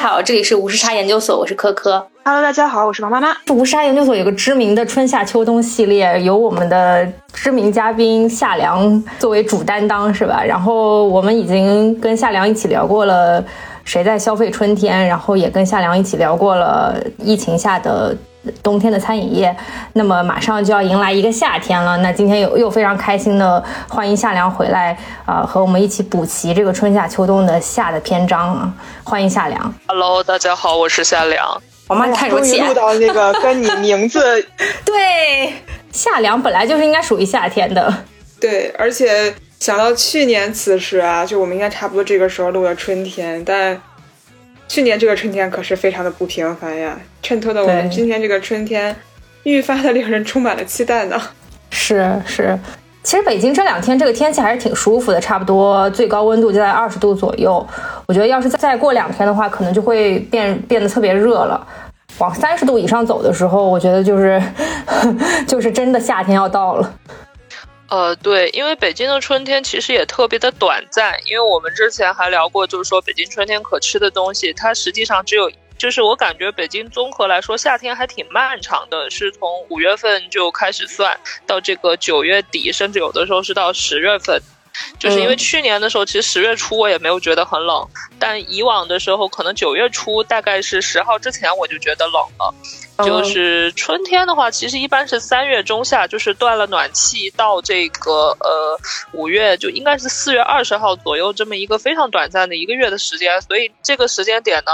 好，这里是无时差研究所，我是科科。Hello，大家好，我是王妈妈。无时差研究所有个知名的春夏秋冬系列，由我们的知名嘉宾夏良作为主担当，是吧？然后我们已经跟夏良一起聊过了谁在消费春天，然后也跟夏凉一起聊过了疫情下的。冬天的餐饮业，那么马上就要迎来一个夏天了。那今天又又非常开心的欢迎夏凉回来啊，和我们一起补齐这个春夏秋冬的夏的篇章啊！欢迎夏凉。Hello，大家好，我是夏凉。我妈太生气了录到那个跟你名字 对夏凉本来就是应该属于夏天的。对，而且想到去年此时啊，就我们应该差不多这个时候录的春天，但。去年这个春天可是非常的不平凡呀，衬托的我们今天这个春天愈发的令人充满了期待呢。是是，其实北京这两天这个天气还是挺舒服的，差不多最高温度就在二十度左右。我觉得要是再过两天的话，可能就会变变得特别热了，往三十度以上走的时候，我觉得就是 就是真的夏天要到了。呃，对，因为北京的春天其实也特别的短暂，因为我们之前还聊过，就是说北京春天可吃的东西，它实际上只有，就是我感觉北京综合来说，夏天还挺漫长的，是从五月份就开始算到这个九月底，甚至有的时候是到十月份，就是因为去年的时候，其实十月初我也没有觉得很冷，但以往的时候，可能九月初大概是十号之前我就觉得冷了。就是春天的话，其实一般是三月中下，就是断了暖气到这个呃五月，就应该是四月二十号左右这么一个非常短暂的一个月的时间。所以这个时间点呢，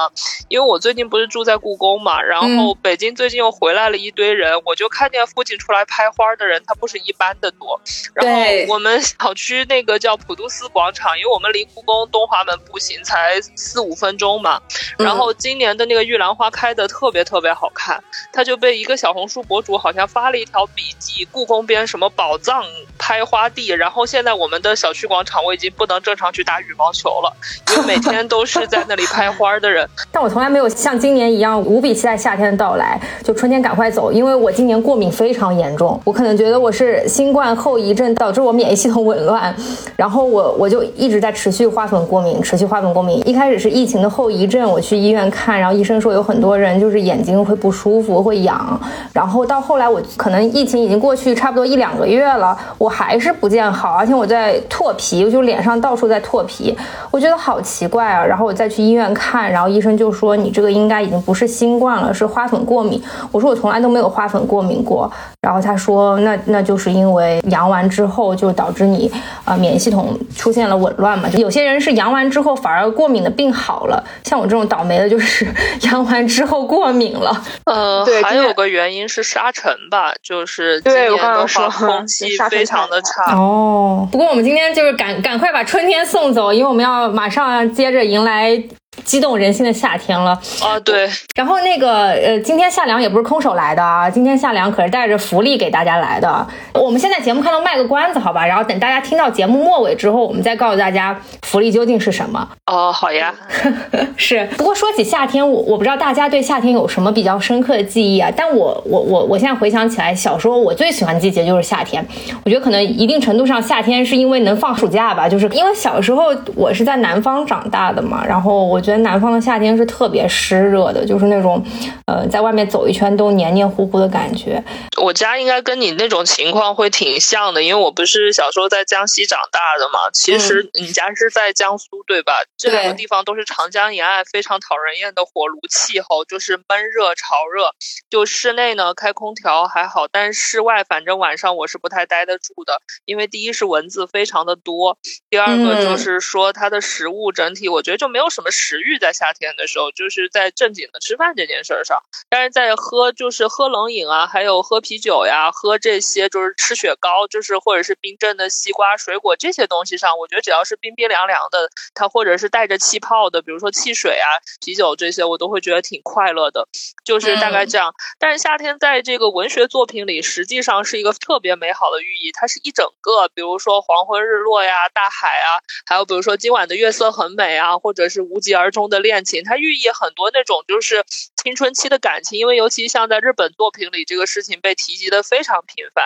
因为我最近不是住在故宫嘛，然后北京最近又回来了一堆人，我就看见附近出来拍花的人，他不是一般的多。然后我们小区那个叫普渡寺广场，因为我们离故宫东华门步行才四五分钟嘛，然后今年的那个玉兰花开的特别特别好看。他就被一个小红书博主好像发了一条笔记，故宫边什么宝藏拍花地，然后现在我们的小区广场我已经不能正常去打羽毛球了，因为每天都是在那里拍花的人。但我从来没有像今年一样无比期待夏天的到来，就春天赶快走，因为我今年过敏非常严重，我可能觉得我是新冠后遗症导致我免疫系统紊乱，然后我我就一直在持续花粉过敏，持续花粉过敏。一开始是疫情的后遗症，我去医院看，然后医生说有很多人就是眼睛会不舒服。会痒，然后到后来我可能疫情已经过去差不多一两个月了，我还是不见好，而且我在脱皮，就脸上到处在脱皮，我觉得好奇怪啊。然后我再去医院看，然后医生就说你这个应该已经不是新冠了，是花粉过敏。我说我从来都没有花粉过敏过，然后他说那那就是因为阳完之后就导致你啊免疫系统出现了紊乱嘛。就有些人是阳完之后反而过敏的病好了，像我这种倒霉的就是 阳完之后过敏了，呃。还有个原因是沙尘吧，就是今年的话空气非常的差哦。不过我们今天就是赶赶快把春天送走，因为我们要马上接着迎来。激动人心的夏天了啊！对，然后那个呃，今天夏凉也不是空手来的啊，今天夏凉可是带着福利给大家来的。我们现在节目看到卖个关子，好吧？然后等大家听到节目末尾之后，我们再告诉大家福利究竟是什么。哦，好呀。是，不过说起夏天，我我不知道大家对夏天有什么比较深刻的记忆啊？但我我我我现在回想起来，小时候我最喜欢季节就是夏天。我觉得可能一定程度上，夏天是因为能放暑假吧，就是因为小时候我是在南方长大的嘛，然后我。觉得南方的夏天是特别湿热的，就是那种，呃，在外面走一圈都黏黏糊糊的感觉。我家应该跟你那种情况会挺像的，因为我不是小时候在江西长大的嘛。其实你家是在江苏对吧？这两个地方都是长江沿岸非常讨人厌的火炉气候，就是闷热潮热。就室内呢开空调还好，但是室外反正晚上我是不太待得住的，因为第一是蚊子非常的多，第二个就是说它的食物整体我觉得就没有什么食。食欲在夏天的时候，就是在正经的吃饭这件事上，但是在喝就是喝冷饮啊，还有喝啤酒呀，喝这些就是吃雪糕，就是或者是冰镇的西瓜、水果这些东西上，我觉得只要是冰冰凉凉的，它或者是带着气泡的，比如说汽水啊、啤酒这些，我都会觉得挺快乐的，就是大概这样。但是夏天在这个文学作品里，实际上是一个特别美好的寓意，它是一整个，比如说黄昏日落呀、大海啊，还有比如说今晚的月色很美啊，或者是无疾而而终的恋情，它寓意很多那种就是青春期的感情，因为尤其像在日本作品里，这个事情被提及的非常频繁。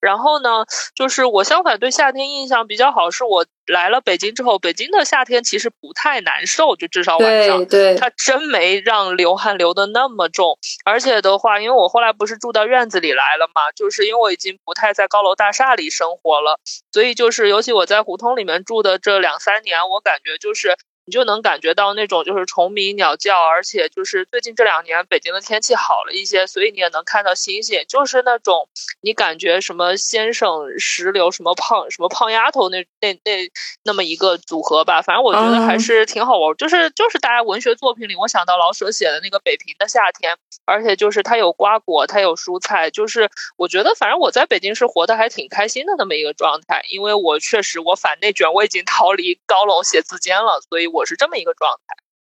然后呢，就是我相反对夏天印象比较好，是我。来了北京之后，北京的夏天其实不太难受，就至少晚上，对，它真没让流汗流的那么重。而且的话，因为我后来不是住到院子里来了嘛，就是因为我已经不太在高楼大厦里生活了，所以就是尤其我在胡同里面住的这两三年，我感觉就是。你就能感觉到那种就是虫鸣鸟叫，而且就是最近这两年北京的天气好了一些，所以你也能看到星星。就是那种你感觉什么先生石榴什么胖什么胖丫头那那那那么一个组合吧，反正我觉得还是挺好玩。就是就是大家文学作品里，我想到老舍写的那个北平的夏天，而且就是它有瓜果，它有蔬菜，就是我觉得反正我在北京是活得还挺开心的那么一个状态，因为我确实我反内卷，我已经逃离高楼写字间了，所以。我是这么一个状态，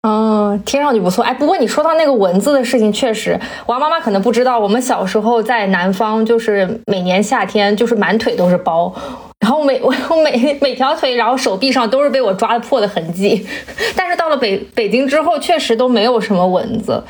嗯，听上去不错。哎，不过你说到那个蚊子的事情，确实，王妈妈可能不知道，我们小时候在南方，就是每年夏天，就是满腿都是包，然后每 我每每条腿，然后手臂上都是被我抓破的痕迹。但是到了北北京之后，确实都没有什么蚊子，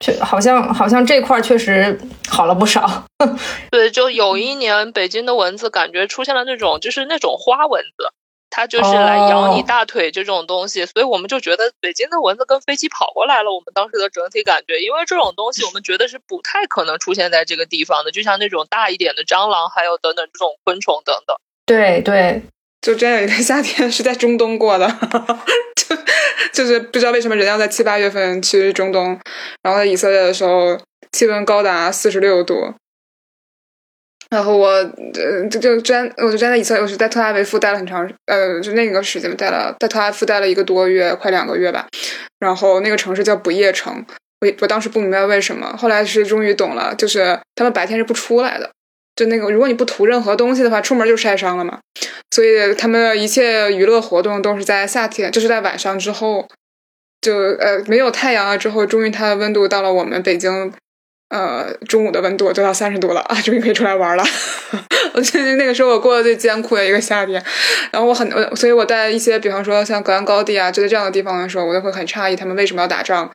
确好像好像这块确实好了不少。对，就有一年北京的蚊子感觉出现了那种，就是那种花蚊子。它就是来咬你大腿这种东西，所以我们就觉得北京的蚊子跟飞机跑过来了。我们当时的整体感觉，因为这种东西我们觉得是不太可能出现在这个地方的，就像那种大一点的蟑螂，还有等等这种昆虫等等。对对，就真有一个夏天是在中东过的，就就是不知道为什么人要在七八月份去中东，然后在以色列的时候气温高达四十六度。然后我呃就就真我就真在以色列，我是在特拉维夫待了很长呃就那个时间待了在特拉维夫待了一个多月，快两个月吧。然后那个城市叫不夜城，我我当时不明白为什么，后来是终于懂了，就是他们白天是不出来的，就那个如果你不涂任何东西的话，出门就晒伤了嘛。所以他们的一切娱乐活动都是在夏天，就是在晚上之后，就呃没有太阳了之后，终于它的温度到了我们北京。呃，中午的温度都到三十度了啊，终于可以出来玩了。我觉得那个时候我过了最艰苦的一个夏天，然后我很，所以我在一些比方说像格兰高地啊，就在这样的地方的时候，我都会很诧异他们为什么要打仗？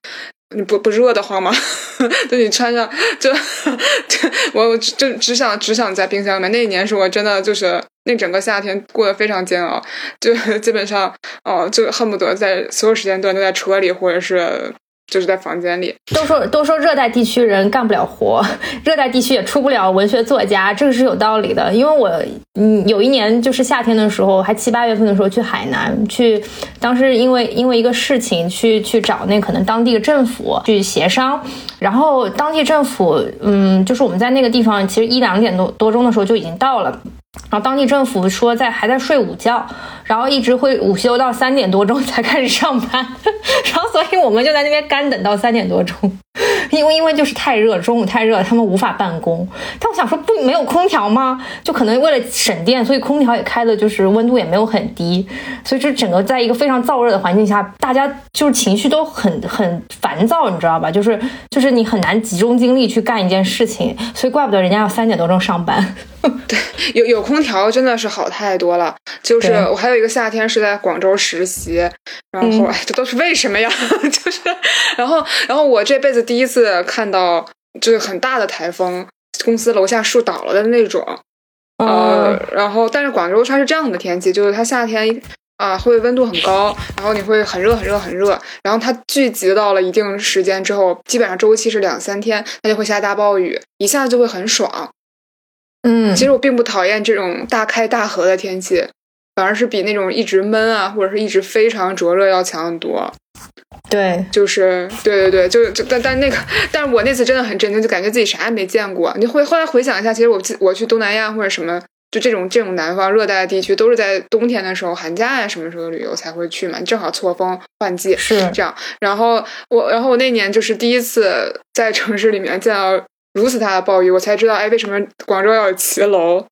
你不不热的慌吗？就你穿上就就我就只想只想在冰箱里面。那一年是我真的就是那整个夏天过得非常煎熬，就基本上哦，就恨不得在所有时间段都在车里或者是。就是在房间里，都说都说热带地区人干不了活，热带地区也出不了文学作家，这个是有道理的。因为我嗯有一年就是夏天的时候，还七八月份的时候去海南，去当时因为因为一个事情去去找那可能当地的政府去协商，然后当地政府嗯就是我们在那个地方其实一两点多多钟的时候就已经到了。然后当地政府说在还在睡午觉，然后一直会午休到三点多钟才开始上班，然后所以我们就在那边干等到三点多钟。因为因为就是太热，中午太热，他们无法办公。但我想说，不没有空调吗？就可能为了省电，所以空调也开的，就是温度也没有很低。所以这整个在一个非常燥热的环境下，大家就是情绪都很很烦躁，你知道吧？就是就是你很难集中精力去干一件事情。所以怪不得人家要三点多钟上班。对，有有空调真的是好太多了。就是我还有一个夏天是在广州实习，然后哎这都是为什么呀？就是然后然后我这辈子。第一次看到就是很大的台风，公司楼下树倒了的那种，呃，然后但是广州它是这样的天气，就是它夏天啊会温度很高，然后你会很热很热很热，然后它聚集到了一定时间之后，基本上周期是两三天，它就会下大暴雨，一下子就会很爽。嗯，其实我并不讨厌这种大开大合的天气，反而是比那种一直闷啊或者是一直非常灼热要强很多。对，就是对对对，就就但但那个，但是我那次真的很震惊，就感觉自己啥也没见过。你会后来回想一下，其实我我去东南亚或者什么，就这种这种南方热带的地区，都是在冬天的时候，寒假呀什么时候旅游才会去嘛，正好错峰换季是这样。然后我然后我那年就是第一次在城市里面见到如此大的暴雨，我才知道，哎，为什么广州要有骑楼。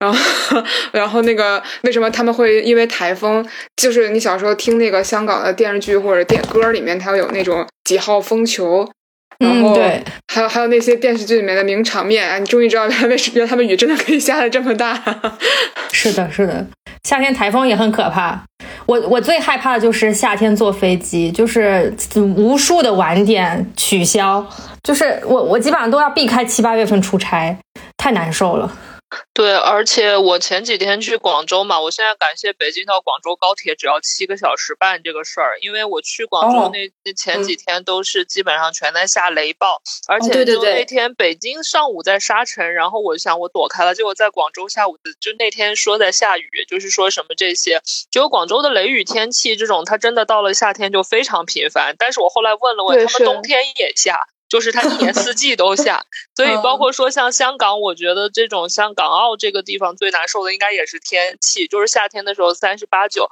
然后，然后那个为什么他们会因为台风？就是你小时候听那个香港的电视剧或者电歌里面，它有那种几号风球，然后还有还有那些电视剧里面的名场面啊！你终于知道为什么他们雨真的可以下的这么大。是的，是的，夏天台风也很可怕。我我最害怕的就是夏天坐飞机，就是无数的晚点取消，就是我我基本上都要避开七八月份出差，太难受了。对，而且我前几天去广州嘛，我现在感谢北京到广州高铁只要七个小时半这个事儿，因为我去广州那那前几天都是基本上全在下雷暴，而且就那天北京上午在沙尘，然后我想我躲开了，结果在广州下午就那天说在下雨，就是说什么这些，只有广州的雷雨天气这种，它真的到了夏天就非常频繁，但是我后来问了问，他们冬天也下。就是它一年四季都下，所以包括说像香港，我觉得这种像港澳这个地方最难受的应该也是天气，就是夏天的时候三十八九。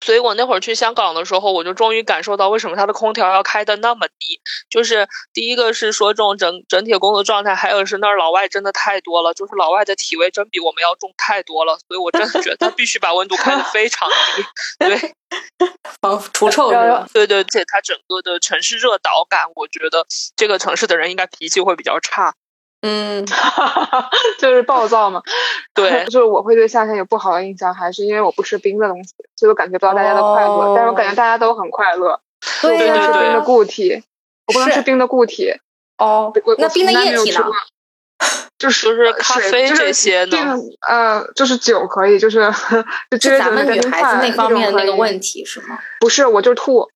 所以我那会儿去香港的时候，我就终于感受到为什么它的空调要开的那么低。就是第一个是说这种整整体工作状态，还有是那儿老外真的太多了，就是老外的体味真比我们要重太多了。所以我真的觉得他必须把温度开的非常低，对，防除臭热。对对，而且它整个的城市热岛感，我觉得这个城市的人应该脾气会比较差。嗯，就是暴躁嘛。对，就是我会对夏天有不好的印象，还是因为我不吃冰的东西，所以我感觉不到大家的快乐。但是我感觉大家都很快乐。对对对，吃冰的固体，我不能吃冰的固体。哦，那冰的液体呢？就是就是咖啡这些呢？呃，就是酒可以，就是就咱们女孩子那方面那个问题是吗？不是，我就是吐，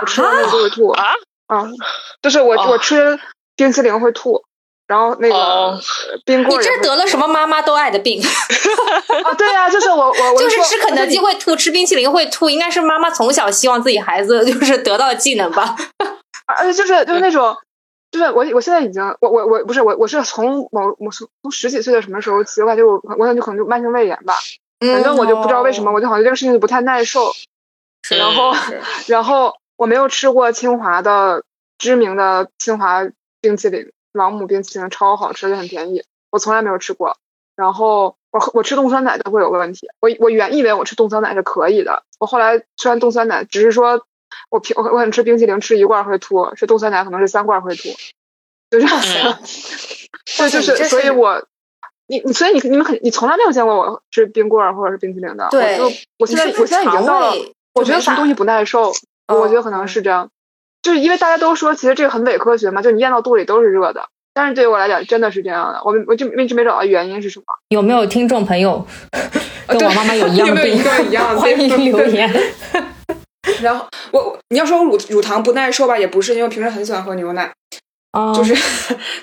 我吃那个就会吐啊啊！就是我我吃冰淇淋会吐。然后那个冰棍，你这得了什么妈妈都爱的病？啊，对呀，就是我我就是吃肯德基会吐，吃冰淇淋会吐，应该是妈妈从小希望自己孩子 就是得到技能吧。而且就是就是那种，就是我我现在已经我我我不是我我是从某我从从十几岁的什么时候起，我感觉我我感觉可能就慢性胃炎吧，反正我就不知道为什么，我就好像这个事情就不太耐受。然后然后我没有吃过清华的知名的清华冰淇淋。朗姆冰淇淋超好吃，也很便宜。我从来没有吃过。然后我我吃冻酸奶都会有个问题。我我原以为我吃冻酸奶是可以的。我后来吃完冻酸奶，只是说我平我我想吃冰淇淋吃一罐会吐，吃冻酸奶可能是三罐会吐，就这样子。对，就是所以，我你你所以你你们肯你从来没有见过我吃冰棍儿或者是冰淇淋的。对，我现在我现在已经到了，我觉得什么东西不耐受，我觉得可能是这样。就是因为大家都说，其实这个很伪科学嘛，就你咽到肚里都是热的。但是对于我来讲，真的是这样的。我我就一直没找到原因是什么。有没有听众朋友 跟我妈妈有一样的病？一样的，欢迎留言。然后我你要说我乳乳糖不耐受吧，也不是，因为平时很喜欢喝牛奶，就是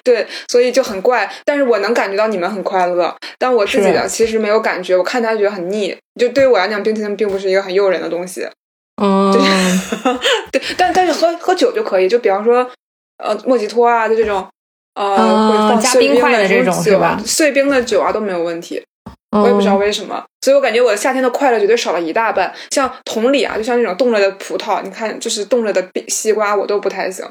对，所以就很怪。但是我能感觉到你们很快乐，但我自己的其实没有感觉。我看它觉得很腻，就对于我来讲，冰淇淋并不是一个很诱人的东西。嗯，对，但但是喝喝酒就可以，就比方说，呃，莫吉托啊，就这种，呃，会放加冰块的这种是吧？碎冰的酒啊都没有问题，我也不知道为什么，所以我感觉我的夏天的快乐绝对少了一大半。像同理啊，就像那种冻了的葡萄，你看，就是冻了的西瓜，我都不太行。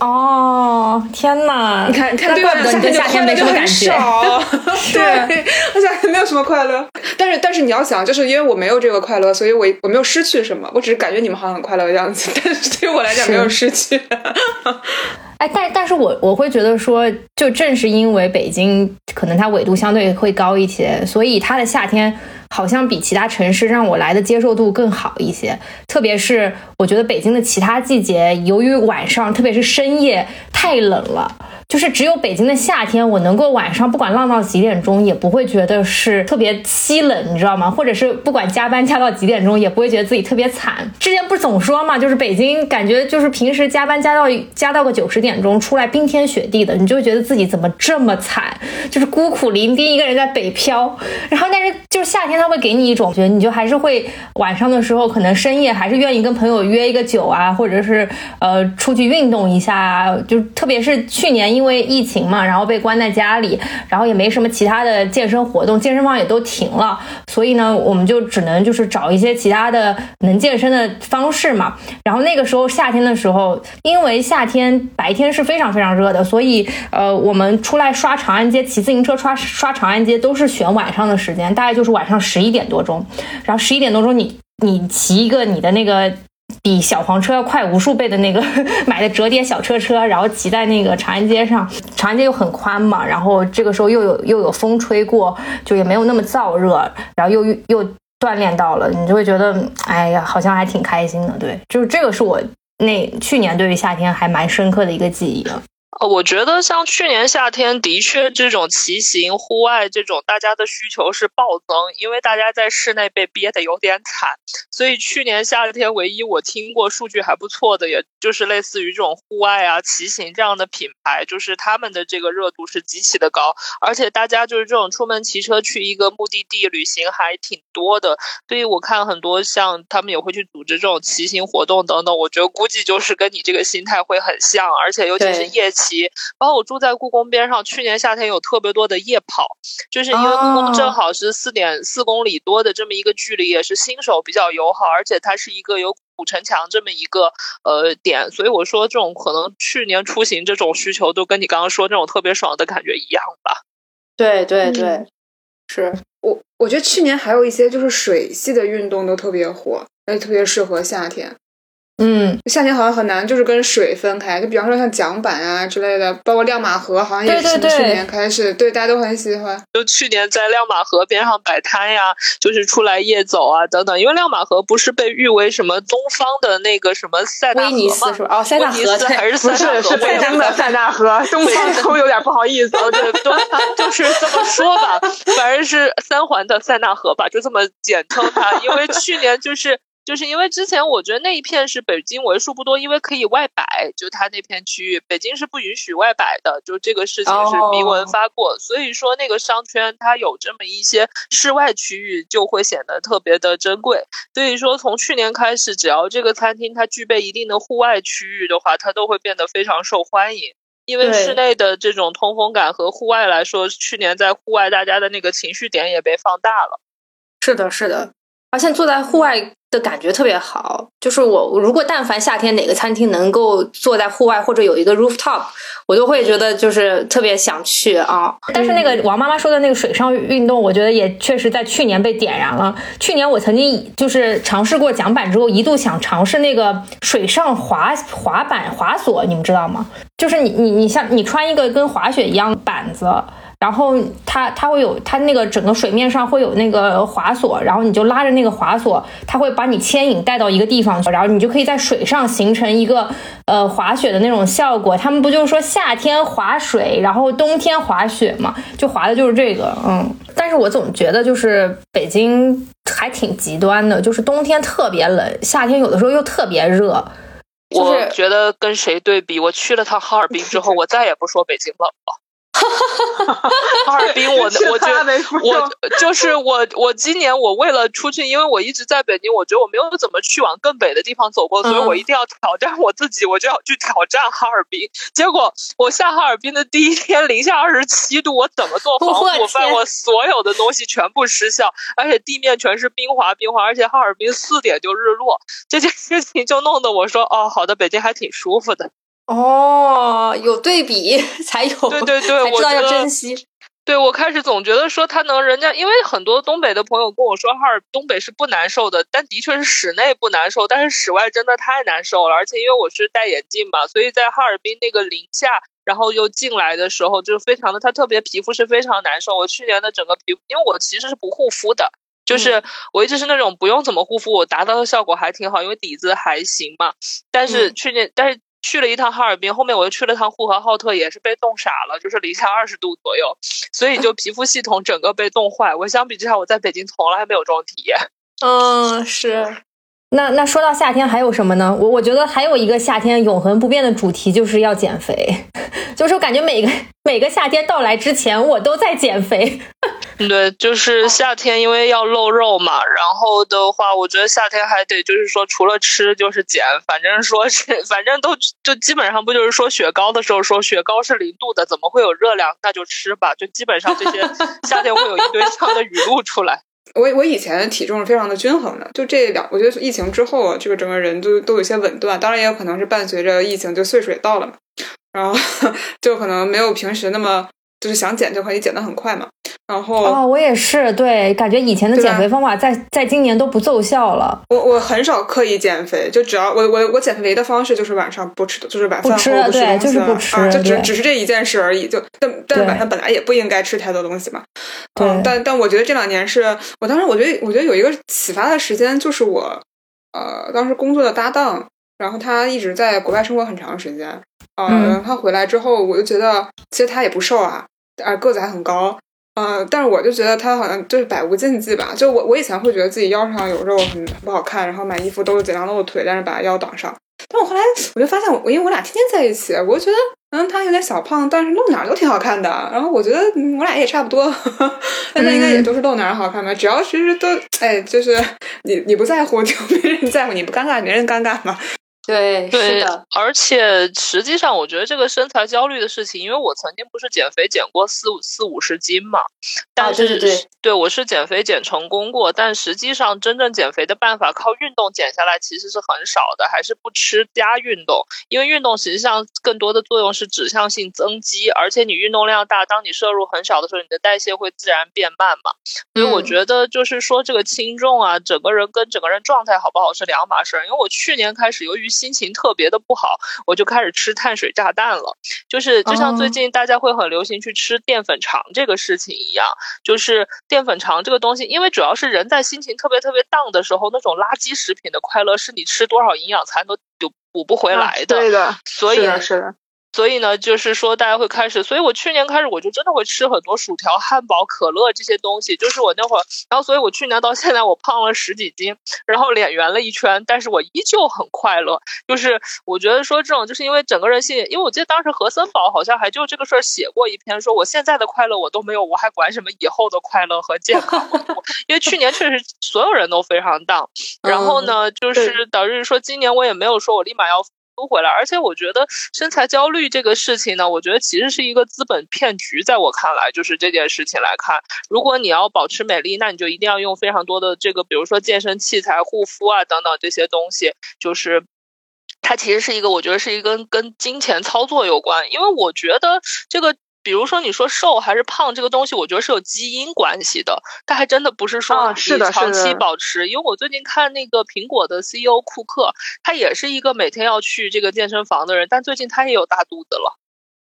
哦，天哪！你看，你看，怪不得你对夏天没什么感觉。对，我夏天没有什么快乐。但是，但是你要想，就是因为我没有这个快乐，所以我我没有失去什么。我只是感觉你们好像很快乐的样子，但是对于我来讲没有失去。哎，但但是我我会觉得说，就正是因为北京可能它纬度相对会高一些，所以它的夏天。好像比其他城市让我来的接受度更好一些，特别是我觉得北京的其他季节，由于晚上特别是深夜太冷了。就是只有北京的夏天，我能够晚上不管浪到几点钟，也不会觉得是特别凄冷，你知道吗？或者是不管加班加到几点钟，也不会觉得自己特别惨。之前不是总说嘛，就是北京感觉就是平时加班加到加到个九十点钟，出来冰天雪地的，你就会觉得自己怎么这么惨，就是孤苦伶仃一个人在北漂。然后但是就是夏天，他会给你一种觉得，你就还是会晚上的时候，可能深夜还是愿意跟朋友约一个酒啊，或者是呃出去运动一下啊。就特别是去年因因为疫情嘛，然后被关在家里，然后也没什么其他的健身活动，健身房也都停了，所以呢，我们就只能就是找一些其他的能健身的方式嘛。然后那个时候夏天的时候，因为夏天白天是非常非常热的，所以呃，我们出来刷长安街，骑自行车刷刷长安街都是选晚上的时间，大概就是晚上十一点多钟。然后十一点多钟，你你骑一个你的那个。比小黄车要快无数倍的那个 买的折叠小车车，然后骑在那个长安街上，长安街又很宽嘛，然后这个时候又有又有风吹过，就也没有那么燥热，然后又又锻炼到了，你就会觉得，哎呀，好像还挺开心的。对，就是这个是我那去年对于夏天还蛮深刻的一个记忆了。呃，我觉得像去年夏天，的确这种骑行、户外这种大家的需求是暴增，因为大家在室内被憋得有点惨，所以去年夏天唯一我听过数据还不错的，也就是类似于这种户外啊、骑行这样的品牌，就是他们的这个热度是极其的高，而且大家就是这种出门骑车去一个目的地旅行还挺多的，所以我看很多像他们也会去组织这种骑行活动等等，我觉得估计就是跟你这个心态会很像，而且尤其是夜。骑，包括我住在故宫边上，去年夏天有特别多的夜跑，就是因为故宫正好是四点四公里多的这么一个距离，也是新手比较友好，而且它是一个有古城墙这么一个呃点，所以我说这种可能去年出行这种需求都跟你刚刚说这种特别爽的感觉一样吧？对对对，是我我觉得去年还有一些就是水系的运动都特别火，而且特别适合夏天。嗯，夏天好像很难，就是跟水分开。就比方说像桨板啊之类的，包括亮马河，好像也是去年开始，对大家都很喜欢。就去年在亮马河边上摆摊呀，就是出来夜走啊等等。因为亮马河不是被誉为什么东方的那个什么塞纳河吗？哦，塞纳河还是不是是北京的塞纳河？东方都有点不好意思，对，都就是这么说吧，反正是三环的塞纳河吧，就这么简称它。因为去年就是。就是因为之前我觉得那一片是北京为数不多，因为可以外摆，就它那片区域，北京是不允许外摆的，就这个事情是明文发过，所以说那个商圈它有这么一些室外区域，就会显得特别的珍贵。所以说从去年开始，只要这个餐厅它具备一定的户外区域的话，它都会变得非常受欢迎。因为室内的这种通风感和户外来说，去年在户外大家的那个情绪点也被放大了。是的，是的。而且坐在户外的感觉特别好，就是我如果但凡夏天哪个餐厅能够坐在户外或者有一个 rooftop，我就会觉得就是特别想去啊。但是那个王妈妈说的那个水上运动，我觉得也确实在去年被点燃了。去年我曾经就是尝试过桨板之后，一度想尝试那个水上滑滑板滑索，你们知道吗？就是你你你像你穿一个跟滑雪一样的板子。然后它它会有它那个整个水面上会有那个滑索，然后你就拉着那个滑索，它会把你牵引带到一个地方去，然后你就可以在水上形成一个呃滑雪的那种效果。他们不就是说夏天滑水，然后冬天滑雪嘛？就滑的就是这个，嗯。但是我总觉得就是北京还挺极端的，就是冬天特别冷，夏天有的时候又特别热。我觉得跟谁对比？我去了趟哈尔滨之后，我再也不说北京冷了。哈尔滨，我我觉得我就是我我今年我为了出去，因为我一直在北京，我觉得我没有怎么去往更北的地方走过，所以我一定要挑战我自己，我就要去挑战哈尔滨。结果我下哈尔滨的第一天零下二十七度，我怎么做防护？我发现我所有的东西全部失效，而且地面全是冰滑冰滑，而且哈尔滨四点就日落，这件事情就弄得我说哦，好的，北京还挺舒服的。哦，有对比 才有，对对对，才知道要珍惜。对我开始总觉得说他能，人家因为很多东北的朋友跟我说，哈尔东北是不难受的，但的确是室内不难受，但是室外真的太难受了。而且因为我是戴眼镜嘛，所以在哈尔滨那个零下，然后又进来的时候，就非常的，他特别皮肤是非常难受。我去年的整个皮肤，因为我其实是不护肤的，就是我一直是那种不用怎么护肤，我达到的效果还挺好，因为底子还行嘛。但是去年，但是。去了一趟哈尔滨，后面我又去了趟呼和浩特，也是被冻傻了，就是零下二十度左右，所以就皮肤系统整个被冻坏。我相比之下，我在北京从来没有这种体验。嗯，是。那那说到夏天还有什么呢？我我觉得还有一个夏天永恒不变的主题就是要减肥，就是我感觉每个每个夏天到来之前，我都在减肥。对，就是夏天，因为要露肉嘛。然后的话，我觉得夏天还得就是说，除了吃就是减，反正说是反正都就基本上不就是说雪糕的时候说雪糕是零度的，怎么会有热量？那就吃吧。就基本上这些 夏天会有一堆这样的语录出来。我我以前体重是非常的均衡的，就这两，我觉得疫情之后，这个整个人都都有些紊乱。当然也有可能是伴随着疫情，就岁数也到了嘛，然后 就可能没有平时那么就是想减就可以减得很快嘛。然后哦，我也是，对，感觉以前的减肥方法在在今年都不奏效了。我我很少刻意减肥，就只要我我我减肥的方式就是晚上不吃，就是晚饭后不吃，对，就是不吃，就只只是这一件事而已。就但但晚上本来也不应该吃太多东西嘛。嗯，但但我觉得这两年是我当时我觉得我觉得有一个启发的时间，就是我呃当时工作的搭档，然后他一直在国外生活很长时间，呃，他回来之后，我就觉得其实他也不瘦啊，啊个子还很高。嗯，但是我就觉得他好像就是百无禁忌吧。就我我以前会觉得自己腰上有肉很不好看，然后买衣服都是尽量露腿，但是把腰挡上。但我后来我就发现，我因为我俩天天在一起，我就觉得嗯他有点小胖，但是露哪儿都挺好看的。然后我觉得我俩也差不多，大家应该也都是露哪儿好看吧？只要其实都哎，就是你你不在乎就 没人在乎，你不尴尬没人尴尬嘛。对，对的，而且实际上，我觉得这个身材焦虑的事情，因为我曾经不是减肥减过四五四五十斤嘛，但是对，对我是减肥减成功过，但实际上真正减肥的办法靠运动减下来其实是很少的，还是不吃加运动，因为运动实际上更多的作用是指向性增肌，而且你运动量大，当你摄入很少的时候，你的代谢会自然变慢嘛，所以我觉得就是说这个轻重啊，整个人跟整个人状态好不好是两码事儿，因为我去年开始由于心情特别的不好，我就开始吃碳水炸弹了。就是就像最近大家会很流行去吃淀粉肠这个事情一样，就是淀粉肠这个东西，因为主要是人在心情特别特别荡的时候，那种垃圾食品的快乐是你吃多少营养餐都补补不回来的。对的，所以是的。所以呢，就是说大家会开始，所以我去年开始我就真的会吃很多薯条、汉堡、可乐这些东西。就是我那会儿，然后所以我去年到现在我胖了十几斤，然后脸圆了一圈，但是我依旧很快乐。就是我觉得说这种，就是因为整个人性，因为我记得当时何森堡好像还就这个事儿写过一篇，说我现在的快乐我都没有，我还管什么以后的快乐和健康？因为去年确实所有人都非常荡，然后呢，就是导致说今年我也没有说我立马要。收回来，而且我觉得身材焦虑这个事情呢，我觉得其实是一个资本骗局。在我看来，就是这件事情来看，如果你要保持美丽，那你就一定要用非常多的这个，比如说健身器材、护肤啊等等这些东西。就是它其实是一个，我觉得是一个跟金钱操作有关。因为我觉得这个。比如说，你说瘦还是胖这个东西，我觉得是有基因关系的。它还真的不是说你长期保持。因为我最近看那个苹果的 CEO 库克，他也是一个每天要去这个健身房的人，但最近他也有大肚子了。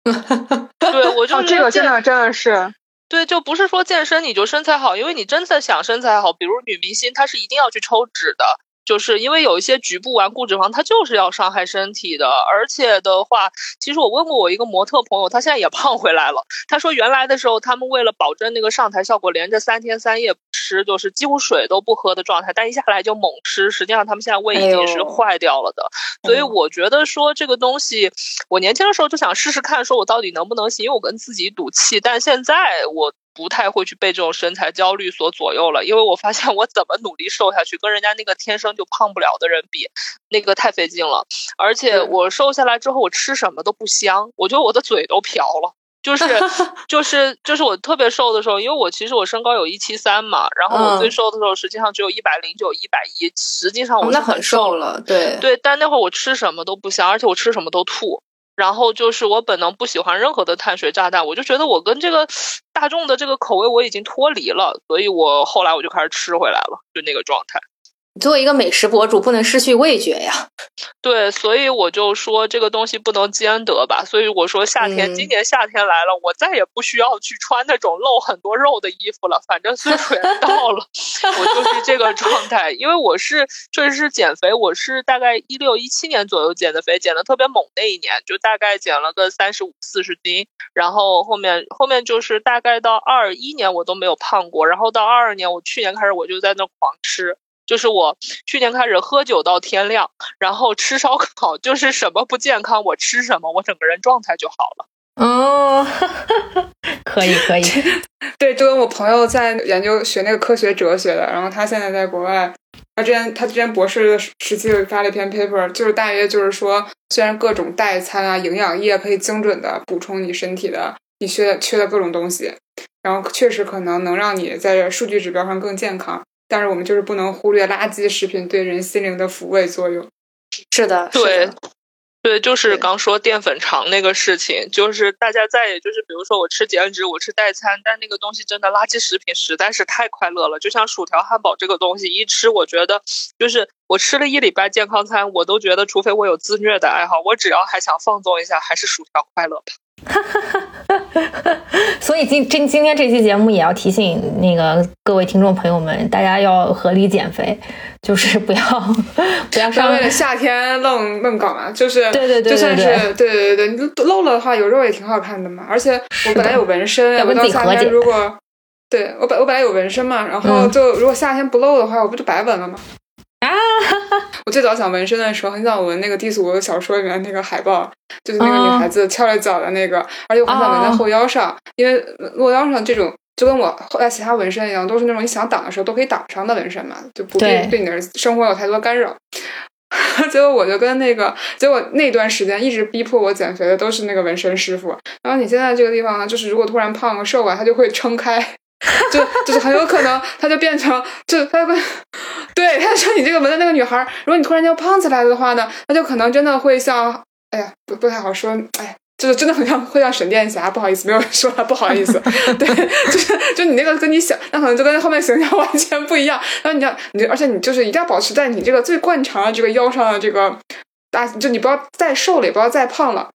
对，我就这个真的真的是对，就不是说健身你就身材好，因为你真的想身材好，比如女明星，她是一定要去抽脂的。就是因为有一些局部顽固脂肪，它就是要伤害身体的。而且的话，其实我问过我一个模特朋友，他现在也胖回来了。他说原来的时候，他们为了保证那个上台效果，连着三天三夜不吃，就是几乎水都不喝的状态。但一下来就猛吃，实际上他们现在胃已经是坏掉了的。所以我觉得说这个东西，我年轻的时候就想试试看，说我到底能不能行，因为我跟自己赌气。但现在我。不太会去被这种身材焦虑所左右了，因为我发现我怎么努力瘦下去，跟人家那个天生就胖不了的人比，那个太费劲了。而且我瘦下来之后，我吃什么都不香，我觉得我的嘴都瓢了。就是 就是就是我特别瘦的时候，因为我其实我身高有一七三嘛，然后我最瘦的时候实际上只有一百零九、一百一，实际上我那很瘦了。对对，但那会儿我吃什么都不香，而且我吃什么都吐。然后就是我本能不喜欢任何的碳水炸弹，我就觉得我跟这个大众的这个口味我已经脱离了，所以我后来我就开始吃回来了，就那个状态。作为一个美食博主，不能失去味觉呀。对，所以我就说这个东西不能兼得吧。所以我说夏天，今年夏天来了，我再也不需要去穿那种露很多肉的衣服了。反正岁数也到了，我就是这个状态。因为我是确实是减肥，我是大概一六一七年左右减的肥，减的特别猛那一年，就大概减了个三十五四十斤。然后后面后面就是大概到二一年我都没有胖过，然后到二二年我去年开始我就在那狂吃。就是我去年开始喝酒到天亮，然后吃烧烤，就是什么不健康我吃什么，我整个人状态就好了。哦，可 以可以，对，就跟我朋友在研究学那个科学哲学的，然后他现在在国外，他之前他之前博士的时期发了一篇 paper，就是大约就是说，虽然各种代餐啊、营养液可以精准的补充你身体的你缺缺的各种东西，然后确实可能能让你在数据指标上更健康。但是我们就是不能忽略垃圾食品对人心灵的抚慰作用。是的，对，对，就是刚说淀粉肠那个事情，就是大家再也就是比如说我吃减脂，我吃代餐，但那个东西真的垃圾食品实在是太快乐了。就像薯条、汉堡这个东西，一吃我觉得就是我吃了一礼拜健康餐，我都觉得除非我有自虐的爱好，我只要还想放纵一下，还是薯条快乐吧。所以今今今天这期节目也要提醒那个各位听众朋友们，大家要合理减肥，就是不要 不要上为了夏天愣愣搞嘛，就是对对对，就算是对对对对，露了的话有肉也挺好看的嘛。而且我本来有纹身，我到夏天如果对我本我本来有纹身嘛，然后就如果夏天不露的话，我不就白纹了吗？啊！我最早想纹身的时候，很想纹那个低俗小说里面那个海报，就是那个女孩子翘着脚的那个，而且我很想纹在后腰上，因为后腰上这种就跟我后来其他纹身一样，都是那种你想挡的时候都可以挡上的纹身嘛，就不必对你的生活有太多干扰。结果我就跟那个，结果那段时间一直逼迫我减肥的都是那个纹身师傅。然后你现在这个地方呢，就是如果突然胖了瘦了，它就会撑开。就就是很有可能，他就变成就他会，对他说你这个纹的那个女孩，如果你突然间胖起来的话呢，那就可能真的会像，哎呀，不不太好说，哎，就是真的很像会像沈殿霞，不好意思，没有说了，不好意思，对，就是就你那个跟你想，那可能就跟后面形象完全不一样。然后你要你，而且你就是一定要保持在你这个最惯常的这个腰上的这个。大就你不要再瘦了，也不要再胖了，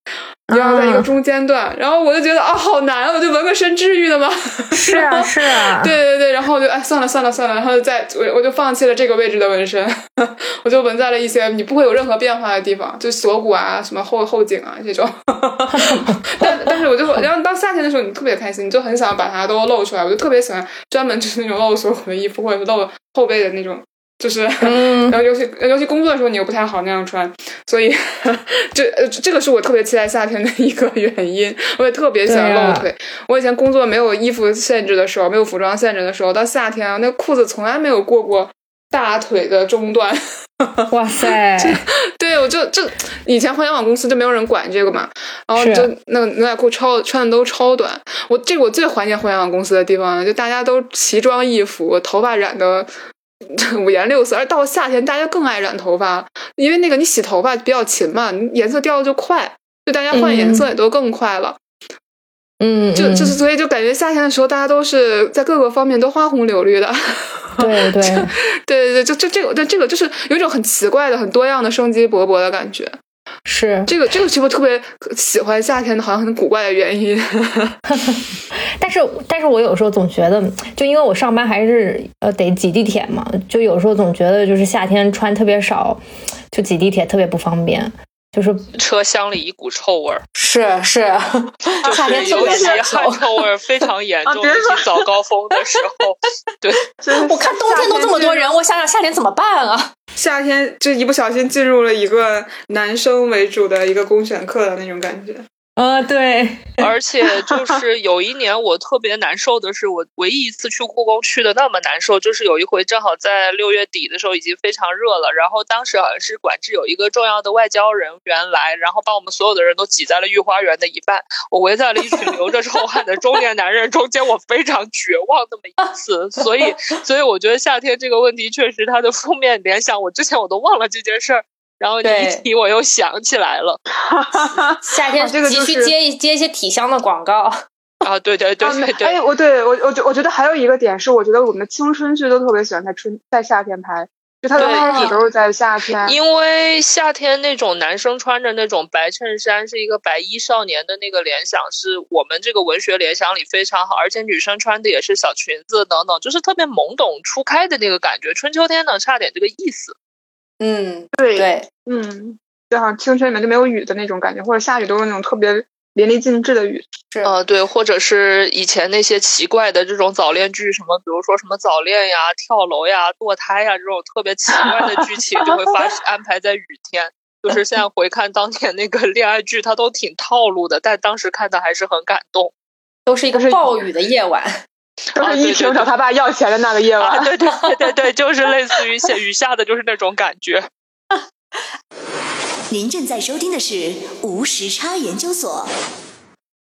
你要在一个中间段。然后我就觉得啊，好难，我就纹个身治愈的吗？是啊，是啊，对对对。然后我就哎，算了算了算了，然后就再我我就放弃了这个位置的纹身，我就纹在了一些你不会有任何变化的地方，就锁骨啊，什么后后颈啊这种。但但是我就然后到夏天的时候，你特别开心，你就很想把它都露出来。我就特别喜欢专门就是那种露锁骨的衣服，或者是露后背的那种。就是，然后尤其尤其工作的时候你又不太好那样穿，所以 这呃这个是我特别期待夏天的一个原因。我也特别喜欢露腿。我以前工作没有衣服限制的时候，没有服装限制的时候，到夏天啊，那裤子从来没有过过大腿的中段。哇塞！对，我就就以前互联网公司就没有人管这个嘛，然后就那个牛仔裤超穿的都超短。我这个我最怀念互联网公司的地方，就大家都奇装异服，头发染的。五颜六色，而到夏天，大家更爱染头发，因为那个你洗头发比较勤嘛，颜色掉的就快，就大家换颜色也都更快了。嗯，就就是所以就感觉夏天的时候，大家都是在各个方面都花红柳绿的。对 对对对对，就就这个，对这个就是有一种很奇怪的、很多样的、生机勃勃的感觉。是这个这个其实我特别喜欢夏天的，好像很古怪的原因。但是但是我有时候总觉得，就因为我上班还是呃得挤地铁嘛，就有时候总觉得就是夏天穿特别少，就挤地铁特别不方便。就是车厢里一股臭味儿，是是，就是尤其汗臭味儿非常严重，尤其早高峰的时候。对，我看冬天都这么多人，我想想夏天怎么办啊？夏天就一不小心进入了一个男生为主的一个公选课的那种感觉。呃，对，而且就是有一年我特别难受的是，我唯一一次去故宫去的那么难受，就是有一回正好在六月底的时候，已经非常热了，然后当时好像是管制有一个重要的外交人员来，然后把我们所有的人都挤在了御花园的一半，我围在了一群流着臭汗的中年男人中间，我非常绝望那么一次，所以，所以我觉得夏天这个问题确实它的负面联想，我之前我都忘了这件事儿。然后你一提，我又想起来了。夏天这个急需接一接一些体香的广告 啊！对对对对对。哎，我对我我觉我觉得还有一个点是，我觉得我们的青春剧都特别喜欢在春在夏天拍，就它刚开始都是在夏天。因为夏天那种男生穿着那种白衬衫，是一个白衣少年的那个联想，是我们这个文学联想里非常好。而且女生穿的也是小裙子等等，就是特别懵懂初开的那个感觉。春秋天呢，差点这个意思。嗯，对对，嗯，就好像青春里面就没有雨的那种感觉，或者下雨都是那种特别淋漓尽致的雨。是，呃，对，或者是以前那些奇怪的这种早恋剧，什么比如说什么早恋呀、跳楼呀、堕胎呀这种特别奇怪的剧情，就会发安排在雨天。就是现在回看当年那个恋爱剧，它都挺套路的，但当时看的还是很感动。都是一个暴雨的夜晚。都是一婷找他爸要钱的那个夜晚，对对对对对，就是类似于下雨下的，就是那种感觉。您正在收听的是无时差研究所。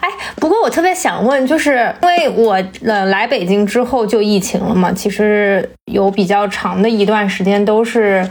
哎，不过我特别想问，就是因为我呃来北京之后就疫情了嘛，其实有比较长的一段时间都是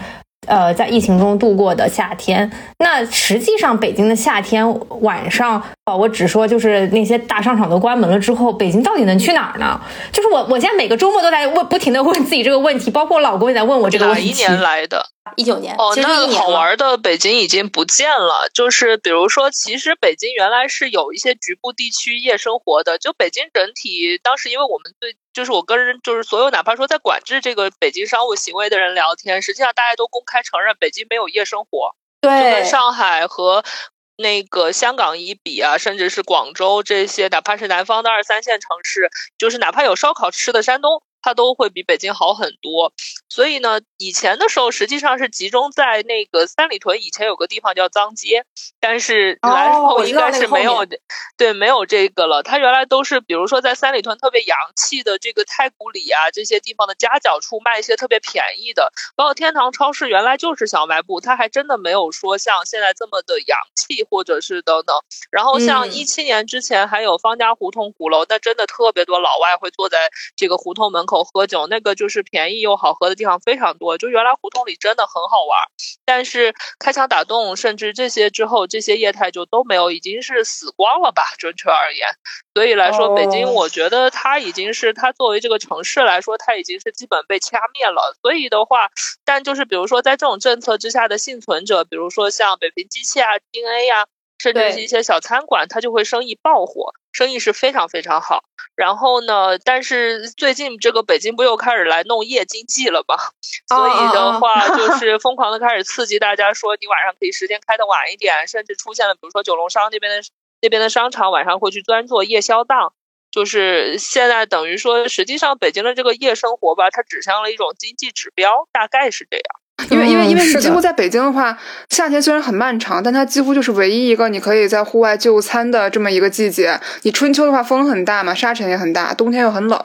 呃在疫情中度过的夏天。那实际上北京的夏天晚上，哦，我只说就是那些大商场都关门了之后，北京到底能去哪儿呢？就是我我现在每个周末都在问，不停的问自己这个问题，包括我老公也在问我这个问题。哪一年来的？一九年哦，那好玩的北京已经不见了。就是比如说，其实北京原来是有一些局部地区夜生活的。就北京整体当时，因为我们对，就是我跟就是所有哪怕说在管制这个北京商务行为的人聊天，实际上大家都公开承认北京没有夜生活。对，跟上海和那个香港一比啊，甚至是广州这些，哪怕是南方的二三线城市，就是哪怕有烧烤吃的山东。它都会比北京好很多，所以呢，以前的时候实际上是集中在那个三里屯，以前有个地方叫脏街，但是来后应该是没有，对，没有这个了。它原来都是，比如说在三里屯特别洋气的这个太古里啊这些地方的夹角处卖一些特别便宜的，包括天堂超市原来就是小卖部，它还真的没有说像现在这么的洋气或者是等等。然后像一七年之前还有方家胡同鼓楼，那真的特别多老外会坐在这个胡同门。口喝酒，那个就是便宜又好喝的地方非常多。就原来胡同里真的很好玩，但是开枪打洞，甚至这些之后，这些业态就都没有，已经是死光了吧？准确而言，所以来说，北京，我觉得它已经是它作为这个城市来说，它已经是基本被掐灭了。所以的话，但就是比如说在这种政策之下的幸存者，比如说像北平机器啊、DNA 呀，甚至是一些小餐馆，它就会生意爆火，生意是非常非常好。然后呢？但是最近这个北京不又开始来弄夜经济了吗？所以的话，就 是疯狂的开始刺激大家说，你晚上可以时间开的晚一点，甚至出现了，比如说九龙商那边的那边的商场晚上会去专做夜宵档。就是现在等于说，实际上北京的这个夜生活吧，它指向了一种经济指标，大概是这样。因为因为因为你几乎在北京的话，夏天虽然很漫长，但它几乎就是唯一一个你可以在户外就餐的这么一个季节。你春秋的话风很大嘛，沙尘也很大，冬天又很冷，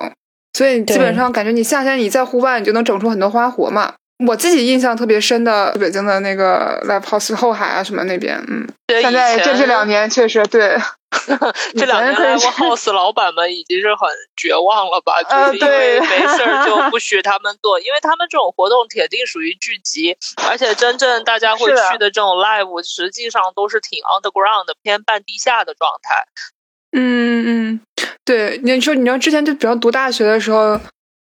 所以基本上感觉你夏天你在户外你就能整出很多花活嘛。我自己印象特别深的北京的那个 Live House 后海啊什么那边，嗯，现在这这两年确实对。这两年 live，house 老板们已经是很绝望了吧？就是因为没事儿就不许他们做，因为他们这种活动铁定属于聚集，而且真正大家会去的这种 live，实际上都是挺 underground 的，偏半地下的状态。嗯嗯，对，你说你要之前就比如读大学的时候。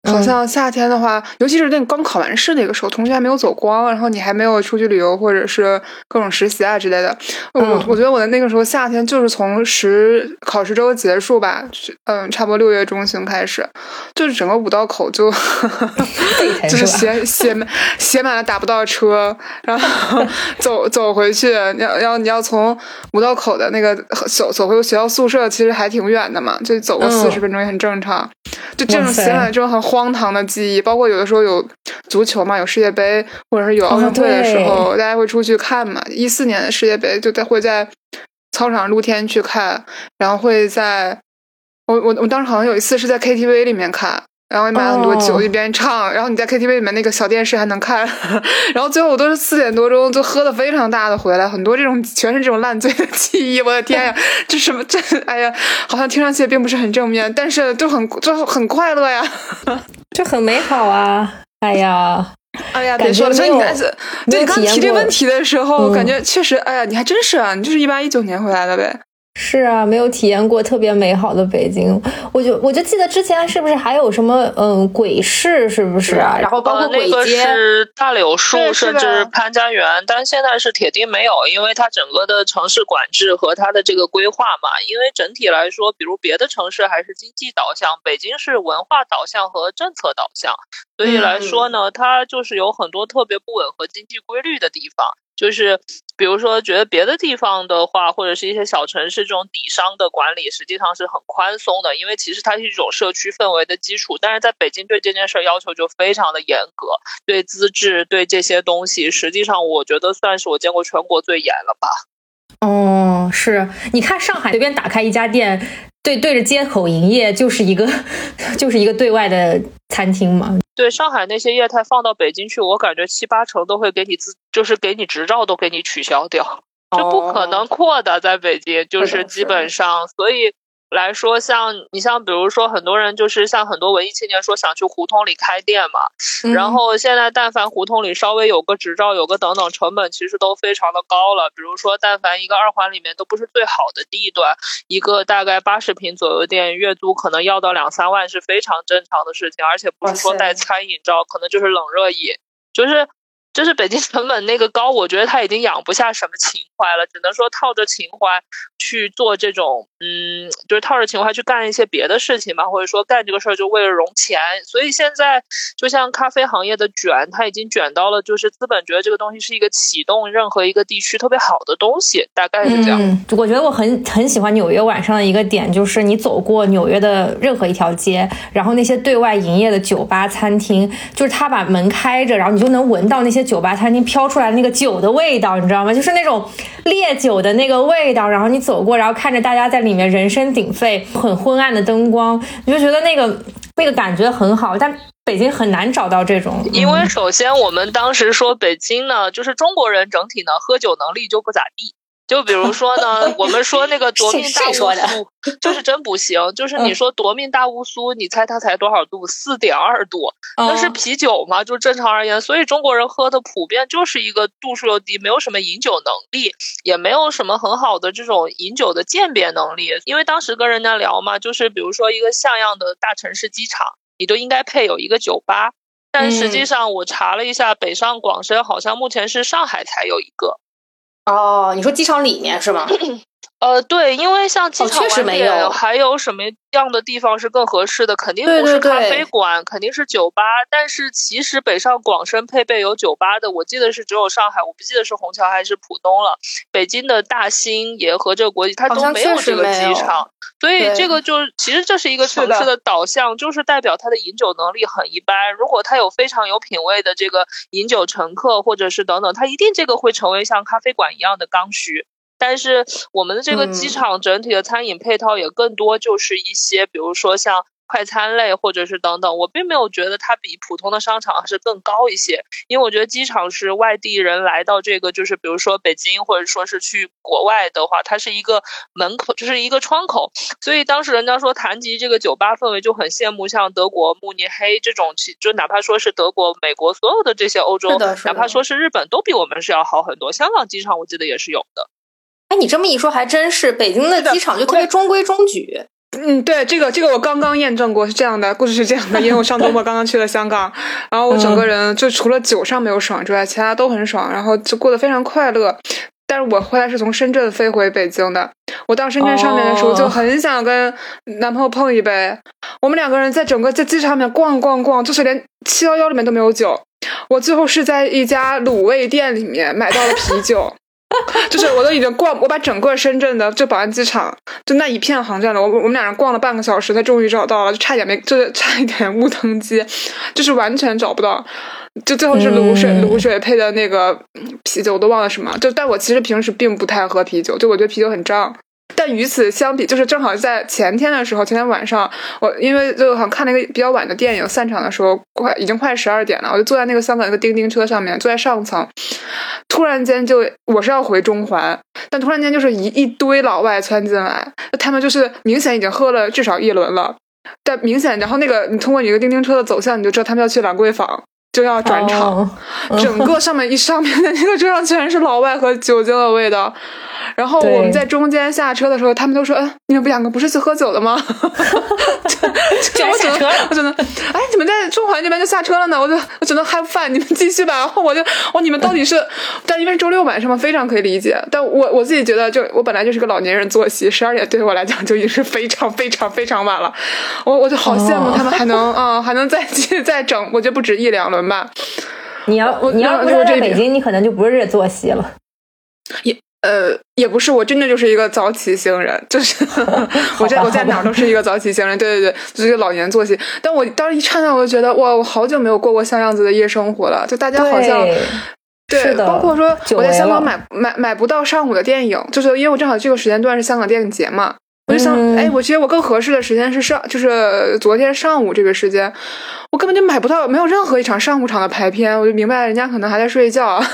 好像夏天的话，尤其是那个刚考完试那个时候，同学还没有走光，然后你还没有出去旅游或者是各种实习啊之类的。我我觉得我的那个时候夏天就是从十考试周结束吧，嗯，差不多六月中旬开始，就是整个五道口就就是写写满写满了打不到车，然后 走走回去，你要要你要从五道口的那个走走回学校宿舍，其实还挺远的嘛，就走个四十分钟也很正常。就这种写满之后很荒唐的记忆，包括有的时候有足球嘛，有世界杯，或者是有奥运会的时候，大家会出去看嘛。一四年的世界杯就在会在操场露天去看，然后会在我我我当时好像有一次是在 KTV 里面看。然后买很多酒，一边唱，然后你在 KTV 里面那个小电视还能看，然后最后我都是四点多钟就喝的非常大的回来，很多这种全是这种烂醉的记忆，我的天呀，这什么这哎呀，好像听上去并不是很正面，但是就很 就很快乐呀，就很美好啊，哎呀，哎呀，别说了，所以你开始对你刚提这问题的时候，感觉确实，哎呀，你还真是啊，你就是一八一九年回来的呗。是啊，没有体验过特别美好的北京，我就我就记得之前是不是还有什么嗯鬼市，是不是啊？然后包括那个是大柳树，甚至潘家园，但现在是铁定没有，因为它整个的城市管制和它的这个规划嘛。因为整体来说，比如别的城市还是经济导向，北京是文化导向和政策导向，所以来说呢，它就是有很多特别不吻合经济规律的地方。就是比如说觉得别的地方的话，或者是一些小城市这种底商的管理实际上是很宽松的，因为其实它是一种社区氛围的基础。但是在北京对这件事要求就非常的严格，对资质对这些东西，实际上我觉得算是我见过全国最严了吧。哦，是，你看上海随便打开一家店，对对着街口营业，就是一个 就是一个对外的餐厅嘛。对上海那些业态放到北京去，我感觉七八成都会给你自，就是给你执照都给你取消掉，这不可能扩的，在北京就是基本上，所以。来说，像你像比如说，很多人就是像很多文艺青年说想去胡同里开店嘛，然后现在但凡胡同里稍微有个执照，有个等等，成本其实都非常的高了。比如说，但凡一个二环里面都不是最好的地段，一个大概八十平左右店，月租可能要到两三万是非常正常的事情，而且不是说带餐饮照，可能就是冷热饮，就是。就是北京成本那个高，我觉得他已经养不下什么情怀了，只能说套着情怀去做这种，嗯，就是套着情怀去干一些别的事情吧，或者说干这个事儿就为了融钱。所以现在就像咖啡行业的卷，它已经卷到了，就是资本觉得这个东西是一个启动任何一个地区特别好的东西，大概是这样。我觉得我很很喜欢纽约晚上的一个点，就是你走过纽约的任何一条街，然后那些对外营业的酒吧、餐厅，就是他把门开着，然后你就能闻到那些。酒吧餐厅飘出来那个酒的味道，你知道吗？就是那种烈酒的那个味道。然后你走过，然后看着大家在里面人声鼎沸，很昏暗的灯光，你就觉得那个那个感觉很好。但北京很难找到这种，因为首先我们当时说北京呢，就是中国人整体呢喝酒能力就不咋地。就比如说呢，我们说那个夺命大乌苏，就是真不行。就是你说夺命大乌苏，你猜它才多少度？四点二度，那是啤酒嘛？就正常而言，所以中国人喝的普遍就是一个度数又低，没有什么饮酒能力，也没有什么很好的这种饮酒的鉴别能力。因为当时跟人家聊嘛，就是比如说一个像样的大城市机场，你都应该配有一个酒吧，但实际上我查了一下，北上广深好像目前是上海才有一个。哦，你说机场里面是吗？呃，对，因为像机场外面还有什么样的地方是更合适的？肯定不是咖啡馆，肯定是酒吧。但是其实北上广深配备有酒吧的，我记得是只有上海，我不记得是虹桥还是浦东了。北京的大兴也和这个国际，它都没有这个机场，所以这个就其实这是一个城市的导向，就是代表它的饮酒能力很一般。如果它有非常有品位的这个饮酒乘客，或者是等等，它一定这个会成为像咖啡馆一样的刚需。但是我们的这个机场整体的餐饮配套也更多，就是一些比如说像快餐类或者是等等，我并没有觉得它比普通的商场是更高一些，因为我觉得机场是外地人来到这个，就是比如说北京或者说是去国外的话，它是一个门口，就是一个窗口。所以当时人家说谈及这个酒吧氛围，就很羡慕像德国慕尼黑这种，就哪怕说是德国、美国所有的这些欧洲，哪怕说是日本，都比我们是要好很多。香港机场我记得也是有的。哎，你这么一说还真是，北京的机场就特别中规中矩。嗯，对，这个这个我刚刚验证过，是这样的，故事是这样的，因为我上周末刚刚去了香港，然后我整个人就除了酒上没有爽之外，其他都很爽，然后就过得非常快乐。但是我后来是从深圳飞回北京的，我到深圳上面的时候就很想跟男朋友碰一杯，我们两个人在整个在机场里面逛逛逛，就是连七幺幺里面都没有酒，我最后是在一家卤味店里面买到了啤酒。就是我都已经逛，我把整个深圳的就宝安机场就那一片航站楼，我我们俩人逛了半个小时，才终于找到了，就差点没，就是差一点误登机，就是完全找不到，就最后是卤水卤水配的那个啤酒，我都忘了什么，就但我其实平时并不太喝啤酒，就我觉得啤酒很胀。但与此相比，就是正好在前天的时候，前天晚上，我因为就好像看了一个比较晚的电影，散场的时候快已经快十二点了，我就坐在那个香港那个叮叮车上面，坐在上层，突然间就我是要回中环，但突然间就是一一堆老外窜进来，他们就是明显已经喝了至少一轮了，但明显，然后那个你通过你个叮叮车的走向，你就知道他们要去兰桂坊。就要转场，整个上面一上面的那个车上全是老外和酒精的味道。然后我们在中间下车的时候，他们都说：“嗯，你们两个不是去喝酒了吗？” 就我下车了，我只能哎，你们在中环这边就下车了呢？我就我只能 have fun，你们继续吧。然后 我就我你们到底是？但因为是周六晚上嘛，非常可以理解。但我我自己觉得，就我本来就是个老年人作息，十二点对于我来讲就已经是非常非常非常晚了。我我就好羡慕他们还能啊，还能再继续再整，我觉得不止一两轮吧。你要你要不是在北京，你可能就不是这作息了。也呃也不是，我真的就是一个早起星人，就是 我在我在哪儿都是一个早起星人。对对对，就是一个老年作息。但我当时一看到，我就觉得哇，我好久没有过过像样子的夜生活了。就大家好像对，包括说我在香港买买买不到上午的电影，就是因为我正好这个时间段是香港电影节嘛。我就想，哎，我觉得我更合适的时间是上，就是昨天上午这个时间，我根本就买不到，没有任何一场上午场的排片，我就明白人家可能还在睡觉。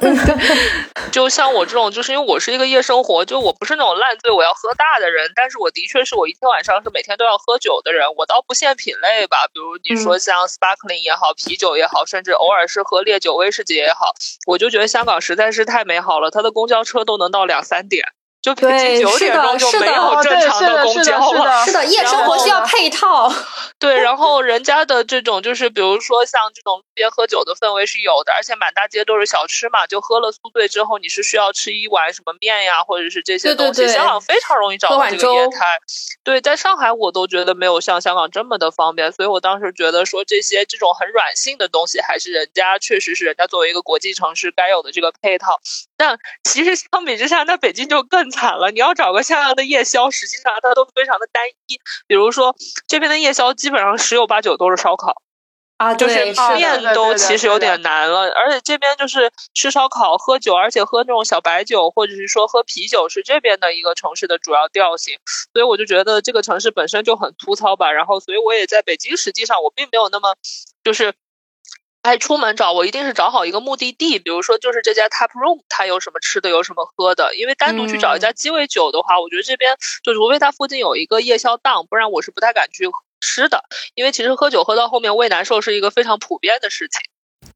就像我这种，就是因为我是一个夜生活，就我不是那种烂醉我要喝大的人，但是我的确是我一天晚上是每天都要喝酒的人。我倒不限品类吧，比如你说像 sparkling 也好，啤酒也好，甚至偶尔是喝烈酒威士忌也好，我就觉得香港实在是太美好了，它的公交车都能到两三点。就北京九点钟就没有正常的公交了，是的，夜 生活需要配套。对，然后人家的这种就是，比如说像这种路边喝酒的氛围是有的，而且满大街都是小吃嘛，就喝了宿醉之后，你是需要吃一碗什么面呀，或者是这些东西。香港非常容易找到这个业态。对，在上海我都觉得没有像香港这么的方便，所以我当时觉得说这些这种很软性的东西，还是人家确实是人家作为一个国际城市该有的这个配套。但其实相比之下，那北京就更惨了。你要找个像样的夜宵，实际上它都非常的单一。比如说这边的夜宵，基本上十有八九都是烧烤啊，就是面都其实有点难了。而且这边就是吃烧烤、喝酒，而且喝那种小白酒，或者是说喝啤酒，是这边的一个城市的主要调性。所以我就觉得这个城市本身就很粗糙吧。然后，所以我也在北京，实际上我并没有那么就是。哎，出门找我一定是找好一个目的地，比如说就是这家 Tap Room，它有什么吃的，有什么喝的。因为单独去找一家鸡尾酒的话，我觉得这边就除非它附近有一个夜宵档，不然我是不太敢去吃的。因为其实喝酒喝到后面胃难受是一个非常普遍的事情。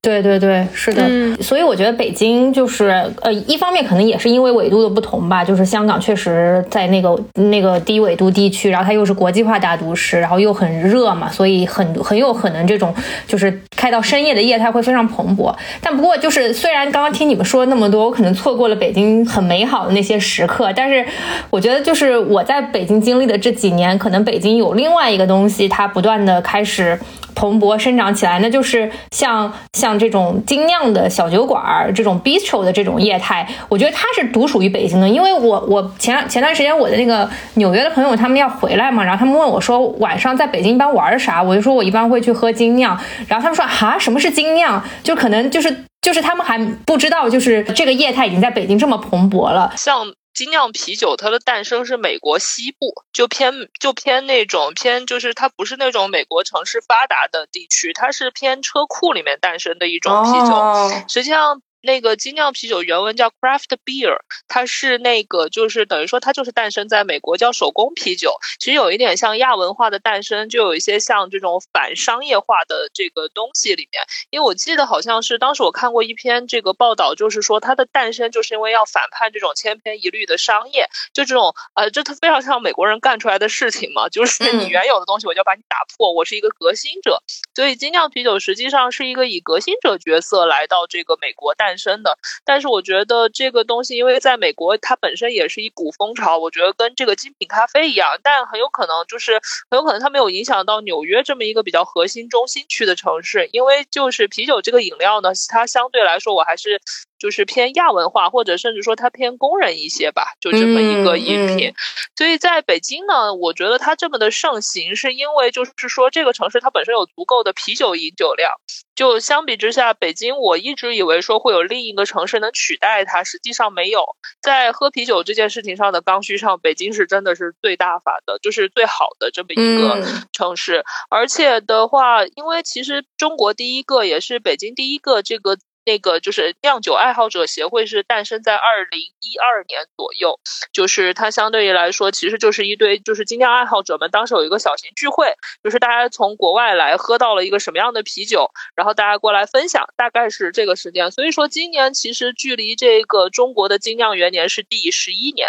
对对对，是的，所以我觉得北京就是呃，一方面可能也是因为纬度的不同吧，就是香港确实在那个那个低纬度地区，然后它又是国际化大都市，然后又很热嘛，所以很很有可能这种就是开到深夜的业态会非常蓬勃。但不过就是虽然刚刚听你们说那么多，我可能错过了北京很美好的那些时刻，但是我觉得就是我在北京经历的这几年，可能北京有另外一个东西，它不断的开始。蓬勃生长起来，那就是像像这种精酿的小酒馆儿，这种 bistro 的这种业态，我觉得它是独属于北京的。因为我我前前段时间我的那个纽约的朋友他们要回来嘛，然后他们问我说晚上在北京一般玩啥，我就说我一般会去喝精酿，然后他们说哈什么是精酿？就可能就是就是他们还不知道，就是这个业态已经在北京这么蓬勃了，像。精酿啤酒，它的诞生是美国西部，就偏就偏那种偏，就是它不是那种美国城市发达的地区，它是偏车库里面诞生的一种啤酒。实际上。那个精酿啤酒原文叫 craft beer，它是那个就是等于说它就是诞生在美国叫手工啤酒，其实有一点像亚文化的诞生，就有一些像这种反商业化的这个东西里面。因为我记得好像是当时我看过一篇这个报道，就是说它的诞生就是因为要反叛这种千篇一律的商业，就这种呃，这它非常像美国人干出来的事情嘛，就是你原有的东西我就要把你打破，我是一个革新者，所以精酿啤酒实际上是一个以革新者角色来到这个美国诞。诞生的，但是我觉得这个东西，因为在美国它本身也是一股风潮，我觉得跟这个精品咖啡一样，但很有可能就是很有可能它没有影响到纽约这么一个比较核心中心区的城市，因为就是啤酒这个饮料呢，它相对来说我还是。就是偏亚文化，或者甚至说它偏工人一些吧，就这么一个饮品。所以在北京呢，我觉得它这么的盛行，是因为就是说这个城市它本身有足够的啤酒饮酒量。就相比之下，北京我一直以为说会有另一个城市能取代它，实际上没有。在喝啤酒这件事情上的刚需上，北京是真的是最大法的，就是最好的这么一个城市。而且的话，因为其实中国第一个也是北京第一个这个。那个就是酿酒爱好者协会是诞生在二零一二年左右，就是它相对于来说，其实就是一堆就是精酿爱好者们当时有一个小型聚会，就是大家从国外来喝到了一个什么样的啤酒，然后大家过来分享，大概是这个时间。所以说今年其实距离这个中国的精酿元年是第十一年。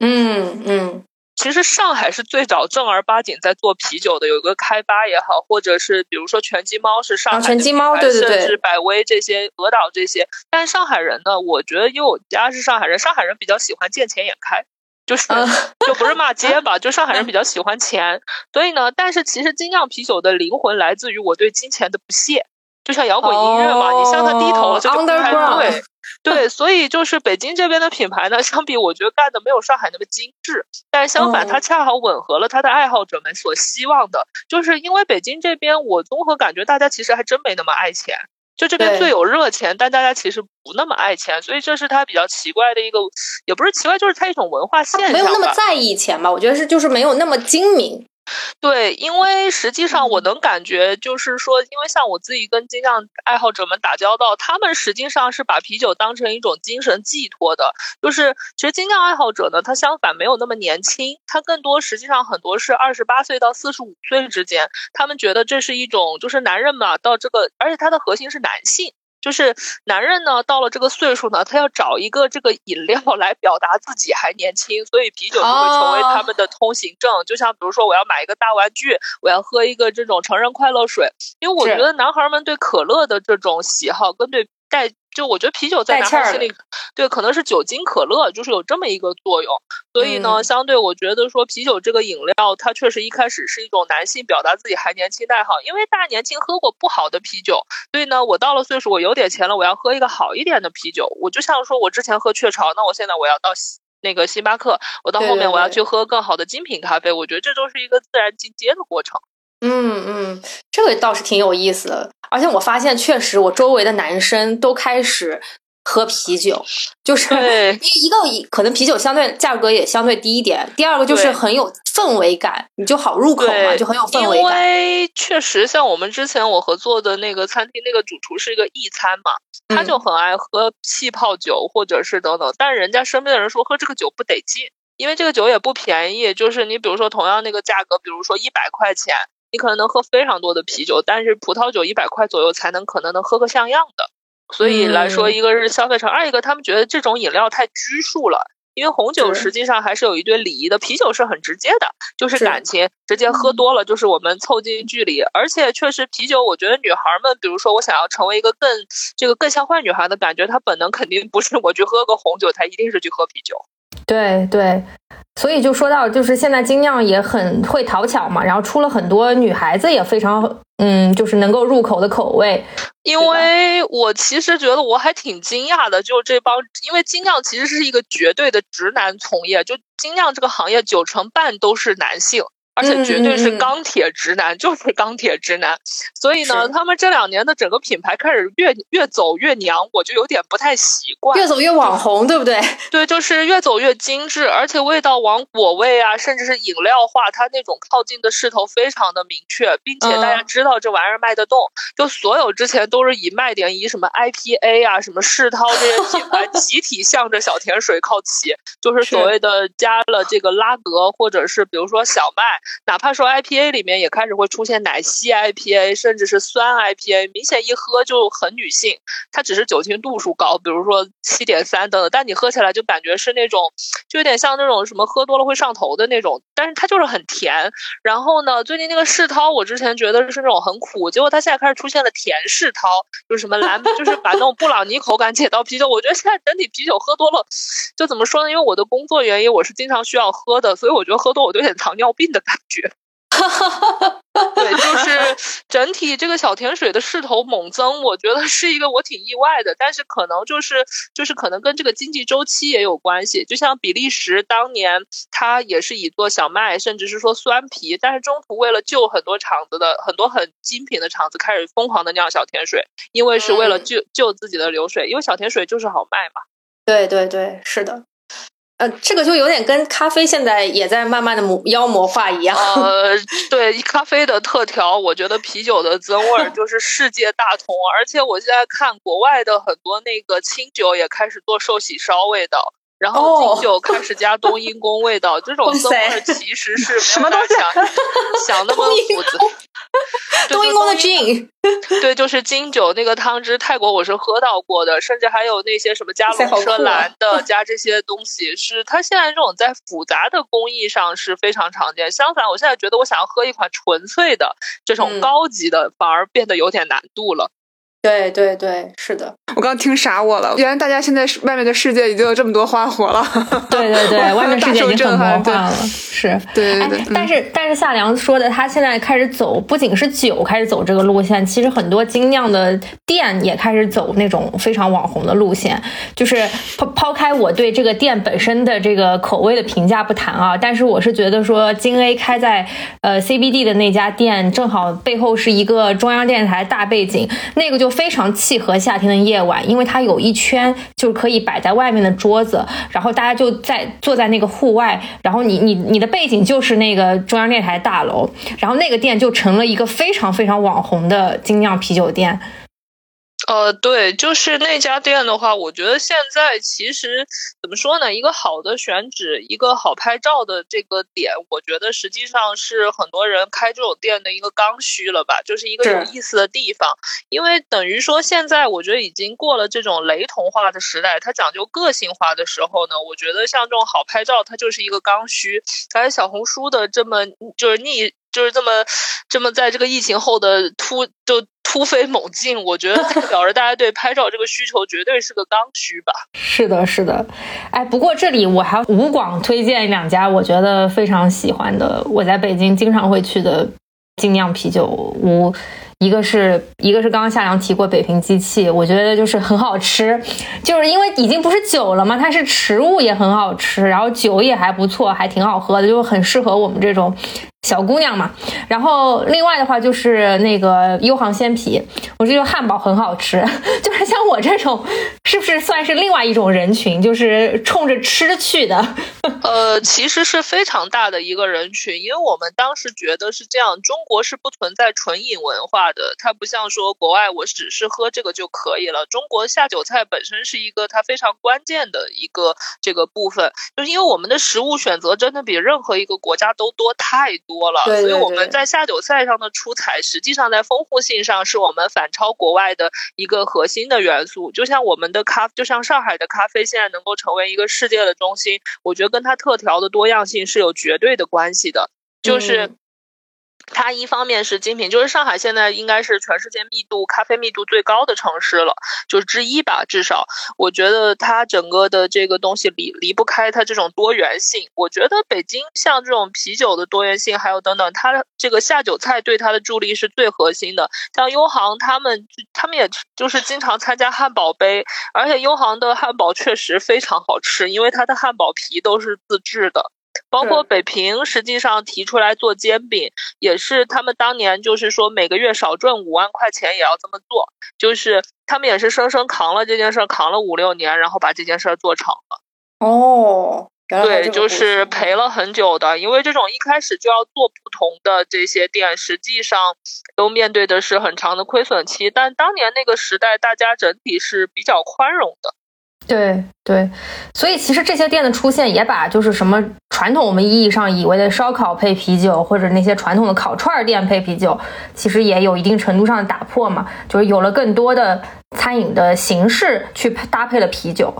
嗯嗯。其实上海是最早正儿八经在做啤酒的，有一个开吧也好，或者是比如说拳击猫是上海，全鸡猫对对对，甚至百威这些、鹅岛这些。但上海人呢，我觉得因为我家是上海人，上海人比较喜欢见钱眼开，就是就不是骂街吧，就上海人比较喜欢钱。所以呢，但是其实精酿啤酒的灵魂来自于我对金钱的不屑。就像摇滚音乐嘛，你向他低头了，这就不太对。对，所以就是北京这边的品牌呢，相比我觉得干的没有上海那么精致，但相反，它恰好吻合了它的爱好者们所希望的，就是因为北京这边，我综合感觉大家其实还真没那么爱钱。就这边最有热钱，但大家其实不那么爱钱，所以这是它比较奇怪的一个，也不是奇怪，就是它一种文化现象。没有那么在意钱吧？我觉得是，就是没有那么精明。对，因为实际上我能感觉，就是说，因为像我自己跟精酿爱好者们打交道，他们实际上是把啤酒当成一种精神寄托的。就是其实精酿爱好者呢，他相反没有那么年轻，他更多实际上很多是二十八岁到四十五岁之间，他们觉得这是一种就是男人嘛，到这个，而且他的核心是男性。就是男人呢，到了这个岁数呢，他要找一个这个饮料来表达自己还年轻，所以啤酒就会成为他们的通行证。就像比如说，我要买一个大玩具，我要喝一个这种成人快乐水，因为我觉得男孩们对可乐的这种喜好跟对带。就我觉得啤酒在男孩心里，对，可能是酒精可乐，就是有这么一个作用。所以呢，相对我觉得说啤酒这个饮料，它确实一开始是一种男性表达自己还年轻的爱好。因为大年轻喝过不好的啤酒，所以呢，我到了岁数，我有点钱了，我要喝一个好一点的啤酒。我就像说我之前喝雀巢，那我现在我要到那个星巴克，我到后面我要去喝更好的精品咖啡。我觉得这都是一个自然进阶的过程。嗯嗯，这个倒是挺有意思的，而且我发现确实，我周围的男生都开始喝啤酒，就是一个可能啤酒相对价格也相对低一点，第二个就是很有氛围感，你就好入口嘛，就很有氛围感。因为确实，像我们之前我合作的那个餐厅，那个主厨是一个意餐嘛，他就很爱喝气泡酒或者是等等，但是人家身边的人说喝这个酒不得劲，因为这个酒也不便宜，就是你比如说同样那个价格，比如说一百块钱。你可能能喝非常多的啤酒，但是葡萄酒一百块左右才能可能能喝个像样的。所以来说，一个是消费成二一个他们觉得这种饮料太拘束了。因为红酒实际上还是有一堆礼仪的，啤酒是很直接的，就是感情，直接喝多了就是我们凑近距离。而且确实啤酒，我觉得女孩们，比如说我想要成为一个更这个更像坏女孩的感觉，她本能肯定不是我去喝个红酒，她一定是去喝啤酒。对对，所以就说到，就是现在精酿也很会讨巧嘛，然后出了很多女孩子也非常，嗯，就是能够入口的口味。因为我其实觉得我还挺惊讶的，就这帮，因为精酿其实是一个绝对的直男从业，就精酿这个行业九成半都是男性。而且绝对是钢铁直男，就是钢铁直男。所以呢，他们这两年的整个品牌开始越越走越娘，我就有点不太习惯。越走越网红，对不对？对，就是越走越精致，而且味道往果味啊，甚至是饮料化，它那种靠近的势头非常的明确，并且大家知道这玩意儿卖得动。就所有之前都是以卖点以什么 IPA 啊、什么世涛这些品牌 集体向着小甜水靠齐，就是所谓的加了这个拉格，或者是比如说小麦。哪怕说 IPA 里面也开始会出现奶昔 IPA，甚至是酸 IPA，明显一喝就很女性。它只是酒精度数高，比如说七点三等等，但你喝起来就感觉是那种，就有点像那种什么喝多了会上头的那种。但是它就是很甜。然后呢，最近那个世涛，我之前觉得是那种很苦，结果它现在开始出现了甜世涛，就是什么蓝，就是把那种布朗尼口感解到啤酒。我觉得现在整体啤酒喝多了，就怎么说呢？因为我的工作原因，我是经常需要喝的，所以我觉得喝多我有点糖尿病的感觉。对，就是整体这个小甜水的势头猛增，我觉得是一个我挺意外的，但是可能就是就是可能跟这个经济周期也有关系。就像比利时当年，它也是以做小麦，甚至是说酸皮，但是中途为了救很多厂子的很多很精品的厂子，开始疯狂的酿小甜水，因为是为了救救自己的流水，因为小甜水就是好卖嘛。对对对，是的。呃，这个就有点跟咖啡现在也在慢慢的魔妖魔化一样。呃，对，咖啡的特调，我觉得啤酒的增味儿就是世界大同。而且我现在看国外的很多那个清酒也开始做寿喜烧味道，然后金酒开始加冬阴功味道，这种增味儿其实是 什么东西？想那么复杂。冬阴功的 gin，对，就是金酒那个汤汁，泰国我是喝到过的，甚至还有那些什么加龙舌兰的，加这些东西，是它现在这种在复杂的工艺上是非常常见。相反，我现在觉得我想要喝一款纯粹的这种高级的，反而变得有点难度了。对对对，是的。我刚听傻我了，原来大家现在外面的世界已经有这么多花火了。对对对，外面世界已经很魔幻了。是，对对对。但是但是夏良说的，他现在开始走，不仅是酒开始走这个路线，其实很多精酿的店也开始走那种非常网红的路线。就是抛抛开我对这个店本身的这个口味的评价不谈啊，但是我是觉得说金 A 开在呃 CBD 的那家店，正好背后是一个中央电视台大背景，那个就。非常契合夏天的夜晚，因为它有一圈就可以摆在外面的桌子，然后大家就在坐在那个户外，然后你你你的背景就是那个中央电视台大楼，然后那个店就成了一个非常非常网红的精酿啤酒店。呃，对，就是那家店的话，我觉得现在其实怎么说呢？一个好的选址，一个好拍照的这个点，我觉得实际上是很多人开这种店的一个刚需了吧，就是一个有意思的地方。因为等于说现在我觉得已经过了这种雷同化的时代，它讲究个性化的时候呢，我觉得像这种好拍照，它就是一个刚需。而且小红书的这么就是逆。就是这么，这么在这个疫情后的突就突飞猛进，我觉得代表着大家对拍照这个需求绝对是个刚需吧。是的，是的。哎，不过这里我还无广推荐两家我觉得非常喜欢的，我在北京经常会去的精酿啤酒屋。一个是一个是刚刚夏良提过北平机器，我觉得就是很好吃，就是因为已经不是酒了嘛，它是食物也很好吃，然后酒也还不错，还挺好喝的，就很适合我们这种。小姑娘嘛，然后另外的话就是那个优航鲜啤，我这个汉堡很好吃，就是像我这种，是不是算是另外一种人群，就是冲着吃去的？呃，其实是非常大的一个人群，因为我们当时觉得是这样，中国是不存在纯饮文化的，它不像说国外我只是喝这个就可以了。中国下酒菜本身是一个它非常关键的一个这个部分，就是因为我们的食物选择真的比任何一个国家都多太多。多了，所以我们在下酒菜上的出彩，实际上在丰富性上是我们反超国外的一个核心的元素。就像我们的咖，就像上海的咖啡现在能够成为一个世界的中心，我觉得跟它特调的多样性是有绝对的关系的，就是。它一方面是精品，就是上海现在应该是全世界密度咖啡密度最高的城市了，就是之一吧。至少我觉得它整个的这个东西离离不开它这种多元性。我觉得北京像这种啤酒的多元性，还有等等，它这个下酒菜对它的助力是最核心的。像优航他们，他们也就是经常参加汉堡杯，而且优航的汉堡确实非常好吃，因为它的汉堡皮都是自制的。包括北平，实际上提出来做煎饼，也是他们当年就是说每个月少赚五万块钱也要这么做，就是他们也是生生扛了这件事，扛了五六年，然后把这件事做成了。哦，对，就是赔了很久的，因为这种一开始就要做不同的这些店，实际上都面对的是很长的亏损期。但当年那个时代，大家整体是比较宽容的。对对，所以其实这些店的出现也把就是什么传统我们意义上以为的烧烤配啤酒，或者那些传统的烤串店配啤酒，其实也有一定程度上的打破嘛，就是有了更多的餐饮的形式去搭配了啤酒。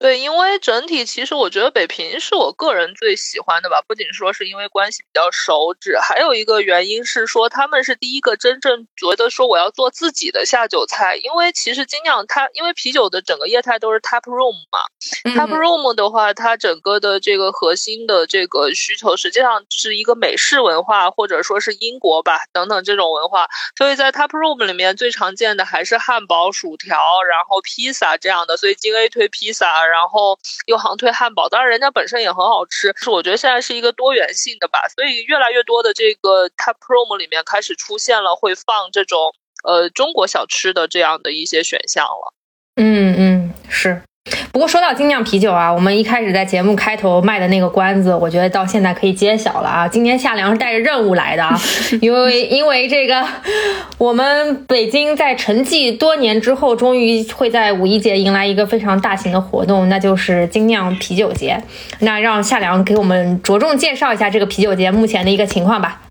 对，因为整体其实我觉得北平是我个人最喜欢的吧，不仅说是因为关系比较熟知，还有一个原因是说他们是第一个真正觉得说我要做自己的下酒菜。因为其实精酿它因为啤酒的整个业态都是 tap room 嘛，tap room 的话，它整个的这个核心的这个需求实际上是一个美式文化，或者说是英国吧等等这种文化。所以在 tap room 里面最常见的还是汉堡、薯条，然后披萨这样的。所以金 A 推披萨。然后又航推汉堡，当然人家本身也很好吃，是我觉得现在是一个多元性的吧，所以越来越多的这个它 prom 里面开始出现了会放这种呃中国小吃的这样的一些选项了。嗯嗯，是。不过说到精酿啤酒啊，我们一开始在节目开头卖的那个关子，我觉得到现在可以揭晓了啊！今天夏良是带着任务来的啊，因为因为这个，我们北京在沉寂多年之后，终于会在五一节迎来一个非常大型的活动，那就是精酿啤酒节。那让夏良给我们着重介绍一下这个啤酒节目前的一个情况吧。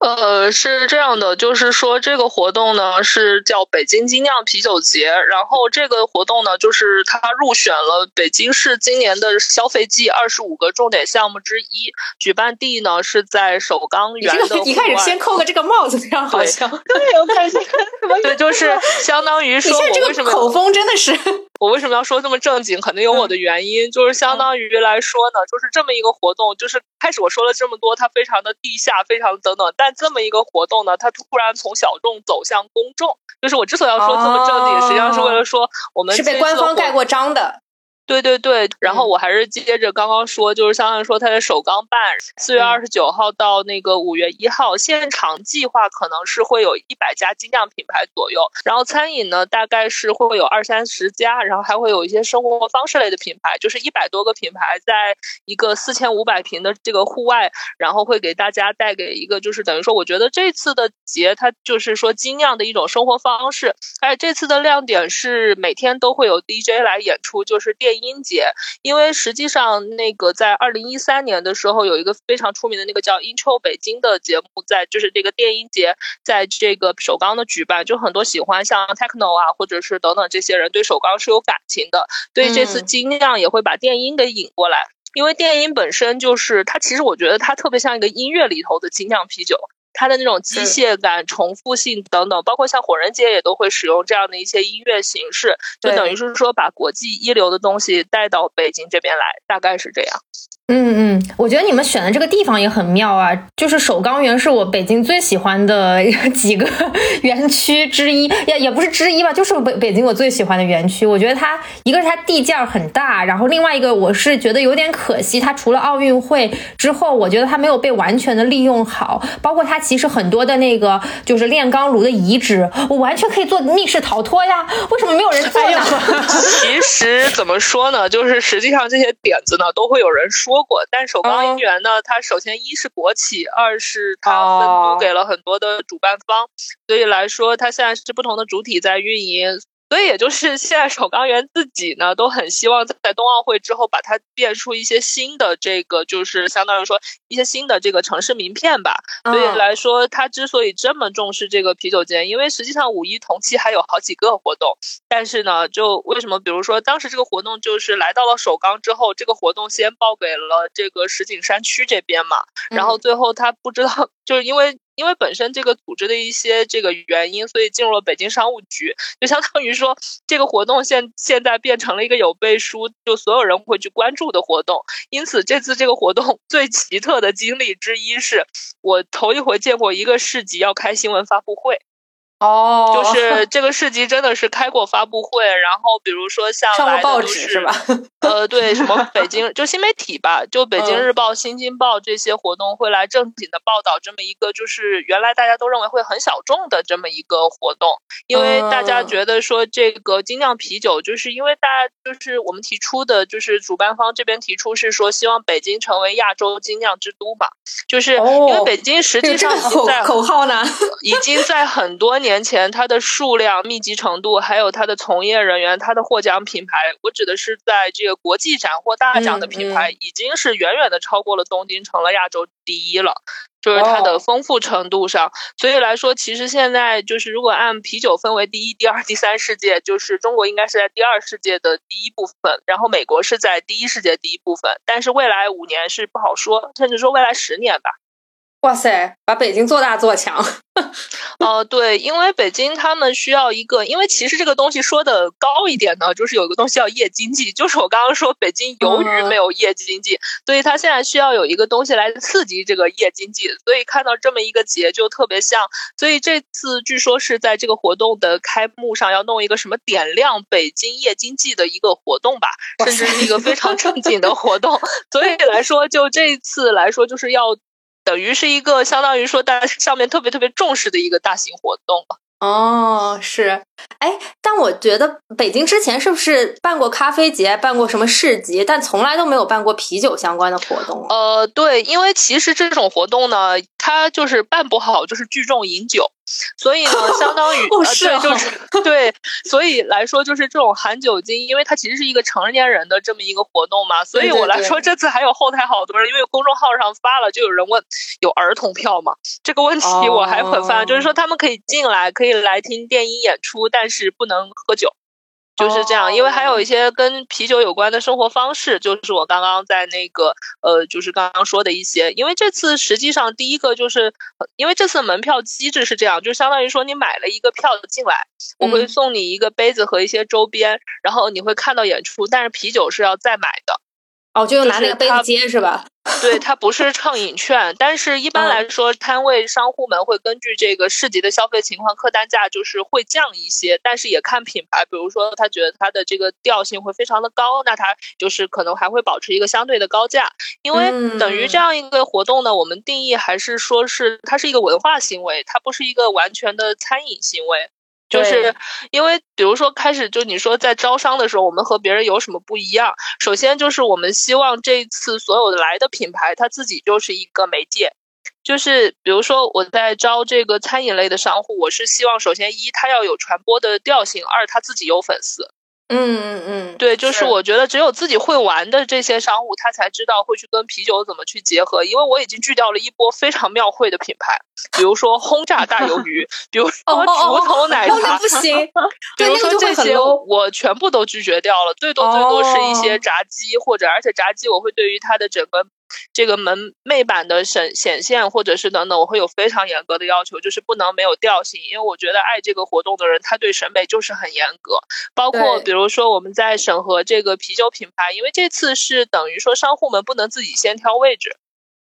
呃，是这样的，就是说这个活动呢是叫北京精酿啤酒节，然后这个活动呢就是它入选了北京市今年的消费季二十五个重点项目之一，举办地呢是在首钢园的。一开始先扣个这个帽子，非常好笑。对，我开始 对，就是相当于说，我为什么口风真的是。我为什么要说这么正经？肯定有我的原因，就是相当于来说呢，就是这么一个活动，就是开始我说了这么多，它非常的地下，非常等等，但这么一个活动呢，它突然从小众走向公众，就是我之所以要说这么正经，实际上是为了说我们是被官方盖过章的。对对对，然后我还是接着刚刚说，就是相当于说，它的首钢办四月二十九号到那个五月一号，现场计划可能是会有一百家精酿品牌左右，然后餐饮呢大概是会有二三十家，然后还会有一些生活方式类的品牌，就是一百多个品牌在一个四千五百平的这个户外，然后会给大家带给一个就是等于说，我觉得这次的节它就是说精酿的一种生活方式，而且这次的亮点是每天都会有 DJ 来演出，就是电。音节，因为实际上那个在二零一三年的时候，有一个非常出名的那个叫 Intro 北京的节目，在就是这个电音节，在这个首钢的举办，就很多喜欢像 Techno 啊，或者是等等这些人对首钢是有感情的，所以这次尽量也会把电音给引过来，因为电音本身就是它，其实我觉得它特别像一个音乐里头的精酿啤酒。它的那种机械感、重复性等等，包括像火人节也都会使用这样的一些音乐形式，就等于是说把国际一流的东西带到北京这边来，大概是这样。嗯嗯，我觉得你们选的这个地方也很妙啊，就是首钢园是我北京最喜欢的几个园区之一，也也不是之一吧，就是北北京我最喜欢的园区。我觉得它一个是它地界很大，然后另外一个我是觉得有点可惜，它除了奥运会之后，我觉得它没有被完全的利用好，包括它其实很多的那个就是炼钢炉的遗址，我完全可以做密室逃脱呀，为什么没有人做呢？其实怎么说呢，就是实际上这些点子呢，都会有人说。过，但首钢音源呢，它首先一是国企，二是它分租给了很多的主办方，所以来说，它现在是不同的主体在运营。所以，也就是现在首钢园自己呢，都很希望在冬奥会之后，把它变出一些新的这个，就是相当于说一些新的这个城市名片吧。所以来说，他之所以这么重视这个啤酒节，因为实际上五一同期还有好几个活动，但是呢，就为什么，比如说当时这个活动就是来到了首钢之后，这个活动先报给了这个石景山区这边嘛，然后最后他不知道，就是因为。因为本身这个组织的一些这个原因，所以进入了北京商务局，就相当于说这个活动现现在变成了一个有背书，就所有人会去关注的活动。因此，这次这个活动 最奇特的经历之一是我头一回见过一个市级要开新闻发布会。哦，就是 这个市集真的是开过发布会，然后比如说像上过报纸是吧？呃，对，什么 北京就新媒体吧，就北京日报、新京报这些活动会来正经的报道这么一个，就是原来大家都认为会很小众的这么一个活动，因为大家觉得说这个精酿啤酒，就是因为大家就是我们提出的，就是主办方这边提出是说希望北京成为亚洲精酿之都嘛，就是因为北京实际上已经在口号呢，已经在很多年。年前，它的数量、密集程度，还有它的从业人员，它的获奖品牌，我指的是在这个国际展获大奖的品牌，已经是远远的超过了东京，成了亚洲第一了。就是它的丰富程度上，所以来说，其实现在就是如果按啤酒分为第一、第二、第三世界，就是中国应该是在第二世界的第一部分，然后美国是在第一世界第一部分，但是未来五年是不好说，甚至说未来十年吧。哇塞，把北京做大做强。哦，对，因为北京他们需要一个，因为其实这个东西说的高一点呢，就是有一个东西叫夜经济，就是我刚刚说北京由于没有夜经济，所以他现在需要有一个东西来刺激这个夜经济，所以看到这么一个节就特别像，所以这次据说是在这个活动的开幕上要弄一个什么点亮北京夜经济的一个活动吧，甚至是一个非常正经的活动，所以来说就这一次来说就是要。等于是一个相当于说，大家上面特别特别重视的一个大型活动哦，是，哎，但我觉得北京之前是不是办过咖啡节，办过什么市集，但从来都没有办过啤酒相关的活动。呃，对，因为其实这种活动呢，它就是办不好，就是聚众饮酒，所以呢，相当于 哦是对，就是对，所以来说就是这种含酒精，因为它其实是一个成年人的这么一个活动嘛，所以我来说这次还有后台好多人，因为公众号上发了，就有人问有儿童票吗？这个问题我还很烦，就是说他们可以进来，可以来听电音演出，但是不能喝酒。就是这样，因为还有一些跟啤酒有关的生活方式，就是我刚刚在那个呃，就是刚刚说的一些。因为这次实际上第一个就是，因为这次门票机制是这样，就相当于说你买了一个票进来，我会送你一个杯子和一些周边，然后你会看到演出，但是啤酒是要再买的。哦，就拿那个杯子接是吧？对，它不是畅饮券，但是一般来说，摊位商户们会根据这个市集的消费情况，客单价就是会降一些，但是也看品牌，比如说他觉得它的这个调性会非常的高，那它就是可能还会保持一个相对的高价，因为等于这样一个活动呢，我们定义还是说是它是一个文化行为，它不是一个完全的餐饮行为。就是因为，比如说开始就你说在招商的时候，我们和别人有什么不一样？首先就是我们希望这次所有的来的品牌，它自己就是一个媒介。就是比如说我在招这个餐饮类的商户，我是希望首先一，他要有传播的调性；二，他自己有粉丝。嗯嗯嗯，对，就是我觉得只有自己会玩的这些商户，他才知道会去跟啤酒怎么去结合。因为我已经拒掉了一波非常庙会的品牌，比如说轰炸大鱿鱼，比如说竹筒奶茶，不行。比如说这些，我全部都拒绝掉了。最多最多是一些炸鸡，或者而且炸鸡我会对于它的整个。这个门楣板的显显现，或者是等等，我会有非常严格的要求，就是不能没有调性，因为我觉得爱这个活动的人，他对审美就是很严格。包括比如说我们在审核这个啤酒品牌，因为这次是等于说商户们不能自己先挑位置。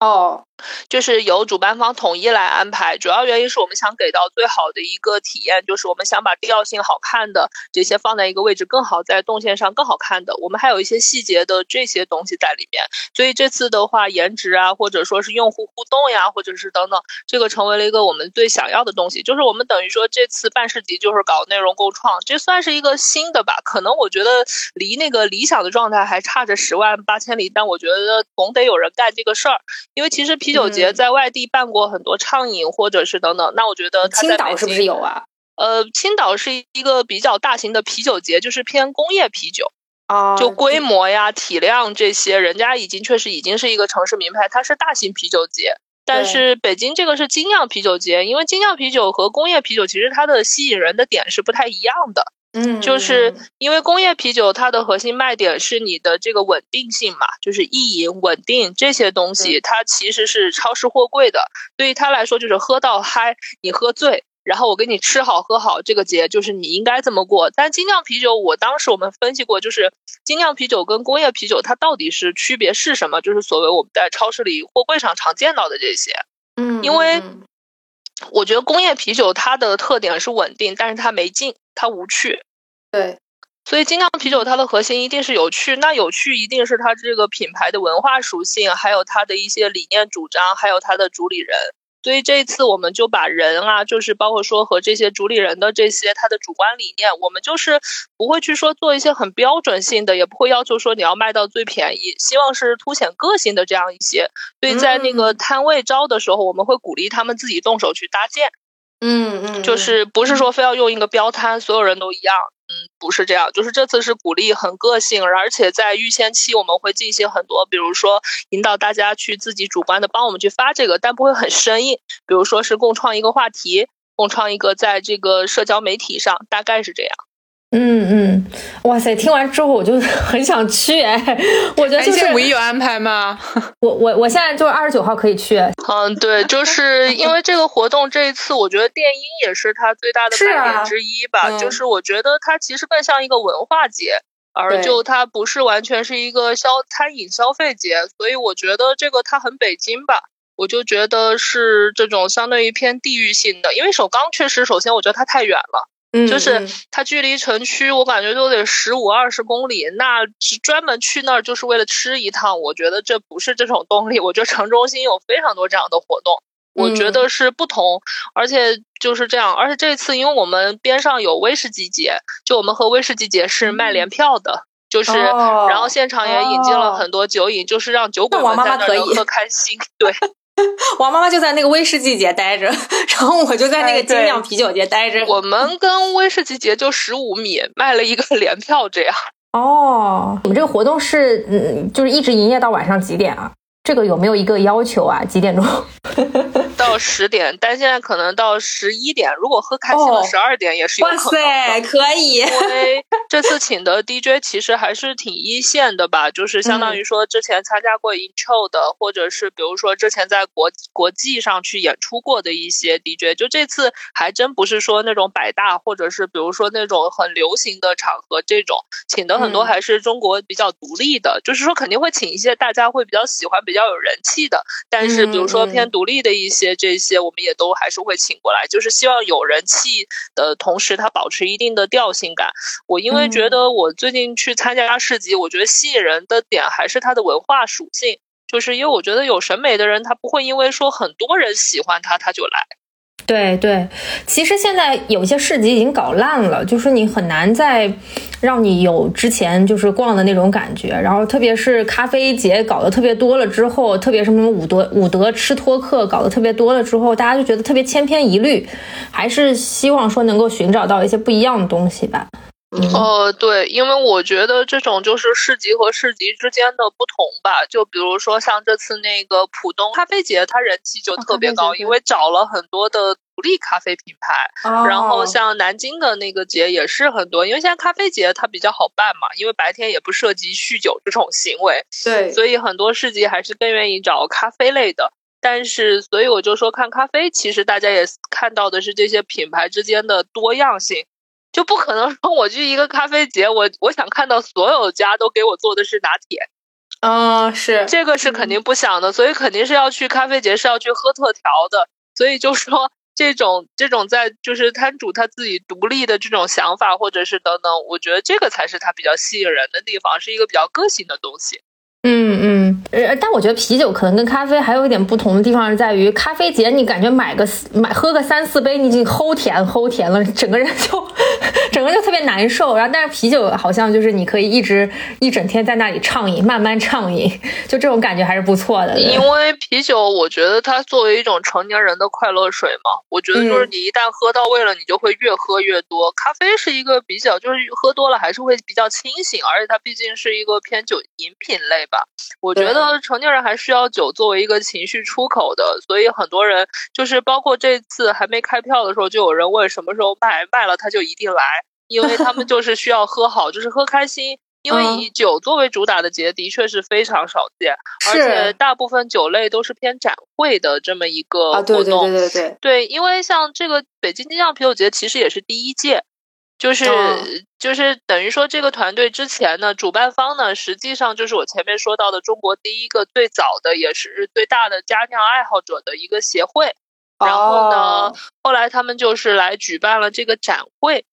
哦，就是由主办方统一来安排，主要原因是我们想给到最好的一个体验，就是我们想把调性好看的这些放在一个位置，更好在动线上更好看的。我们还有一些细节的这些东西在里面，所以这次的话，颜值啊，或者说是用户互动呀，或者是等等，这个成为了一个我们最想要的东西。就是我们等于说这次办市集就是搞内容共创，这算是一个新的吧？可能我觉得离那个理想的状态还差着十万八千里，但我觉得总得有人干这个事儿。因为其实啤酒节在外地办过很多畅饮或者是等等，那我觉得青岛是不是有啊？呃，青岛是一个比较大型的啤酒节，就是偏工业啤酒啊，就规模呀、体量这些，人家已经确实已经是一个城市名牌，它是大型啤酒节。但是北京这个是精酿啤酒节，因为精酿啤酒和工业啤酒其实它的吸引人的点是不太一样的。嗯，就是因为工业啤酒它的核心卖点是你的这个稳定性嘛，就是易饮、稳定这些东西，它其实是超市货柜的。对于他来说，就是喝到嗨，你喝醉，然后我给你吃好喝好，这个节就是你应该这么过。但精酿啤酒，我当时我们分析过，就是精酿啤酒跟工业啤酒它到底是区别是什么？就是所谓我们在超市里货柜上常见到的这些。嗯，因为我觉得工业啤酒它的特点是稳定，但是它没劲。它无趣，对，所以精酿啤酒它的核心一定是有趣。那有趣一定是它这个品牌的文化属性，还有它的一些理念主张，还有它的主理人。所以这一次我们就把人啊，就是包括说和这些主理人的这些他的主观理念，我们就是不会去说做一些很标准性的，也不会要求说你要卖到最便宜，希望是凸显个性的这样一些。所以在那个摊位招的时候，我们会鼓励他们自己动手去搭建。嗯嗯，就是不是说非要用一个标摊，所有人都一样。嗯，不是这样，就是这次是鼓励很个性，而且在预先期我们会进行很多，比如说引导大家去自己主观的帮我们去发这个，但不会很生硬。比如说是共创一个话题，共创一个在这个社交媒体上，大概是这样。嗯嗯，哇塞！听完之后我就很想去哎，我觉得就是五一有安排吗？我我我现在就是二十九号可以去。嗯，对，就是因为这个活动这一次，我觉得电音也是它最大的卖点之一吧。就是我觉得它其实更像一个文化节，而就它不是完全是一个消餐饮消费节，所以我觉得这个它很北京吧。我就觉得是这种相对于偏地域性的，因为首钢确实，首先我觉得它太远了。就是它距离城区，我感觉都得十五二十公里。那专门去那儿就是为了吃一趟，我觉得这不是这种动力。我觉得城中心有非常多这样的活动，我觉得是不同。而且就是这样，而且这次因为我们边上有威士忌节，就我们和威士忌节是卖联票的，就是然后现场也引进了很多酒饮，就是让酒鬼们在那儿喝开心。对。王妈妈就在那个威士忌节待着，然后我就在那个精酿啤酒节待着。我们跟威士忌节就十五米，卖了一个联票这样。哦，你们这个活动是嗯，就是一直营业到晚上几点啊？这个有没有一个要求啊？几点钟？到十点，但现在可能到十一点。如果喝开心了，十二点也是有可能。哇塞，可以！因为这次请的 DJ 其实还是挺一线的吧，就是相当于说之前参加过 Intro 的，或者是比如说之前在国国际上去演出过的一些 DJ。就这次还真不是说那种百大，或者是比如说那种很流行的场合，这种请的很多还是中国比较独立的。就是说肯定会请一些大家会比较喜欢、比较有人气的，但是比如说偏独立的一些。这些我们也都还是会请过来，就是希望有人气的同时，它保持一定的调性感。我因为觉得我最近去参加市集，我觉得吸引人的点还是它的文化属性，就是因为我觉得有审美的人，他不会因为说很多人喜欢他，他就来。对对，其实现在有些市集已经搞烂了，就是你很难再让你有之前就是逛的那种感觉。然后特别是咖啡节搞得特别多了之后，特别是什么伍德伍德吃托克搞得特别多了之后，大家就觉得特别千篇一律，还是希望说能够寻找到一些不一样的东西吧。呃，对，因为我觉得这种就是市集和市集之间的不同吧。就比如说像这次那个浦东咖啡节，它人气就特别高，因为找了很多的独立咖啡品牌。然后像南京的那个节也是很多，因为现在咖啡节它比较好办嘛，因为白天也不涉及酗酒这种行为。对，所以很多市集还是更愿意找咖啡类的。但是，所以我就说看咖啡，其实大家也看到的是这些品牌之间的多样性。就不可能说我去一个咖啡节，我我想看到所有家都给我做的是拿铁，嗯，是这个是肯定不想的，所以肯定是要去咖啡节是要去喝特调的，所以就说这种这种在就是摊主他自己独立的这种想法或者是等等，我觉得这个才是他比较吸引人的地方，是一个比较个性的东西。嗯嗯，呃，但我觉得啤酒可能跟咖啡还有一点不同的地方是在于，咖啡节你感觉买个买喝个三四杯，你已经齁甜齁甜了，整个人就 整个就特别难受。然后，但是啤酒好像就是你可以一直一整天在那里畅饮，慢慢畅饮，就这种感觉还是不错的。因为啤酒，我觉得它作为一种成年人的快乐水嘛，我觉得就是你一旦喝到位了，你就会越喝越多。咖啡是一个比较，就是喝多了还是会比较清醒，而且它毕竟是一个偏酒饮品类。吧，我觉得成年人还需要酒作为一个情绪出口的，所以很多人就是包括这次还没开票的时候，就有人问什么时候卖，卖了他就一定来，因为他们就是需要喝好，就是喝开心。因为以酒作为主打的节的确是非常少见，而且大部分酒类都是偏展会的这么一个活动。对对对对对，对，因为像这个北京精酿啤酒节其实也是第一届。就是就是等于说，这个团队之前呢，主办方呢，实际上就是我前面说到的中国第一个最早的也是最大的家酿爱好者的一个协会。然后呢，后来他们就是来举办了这个展会。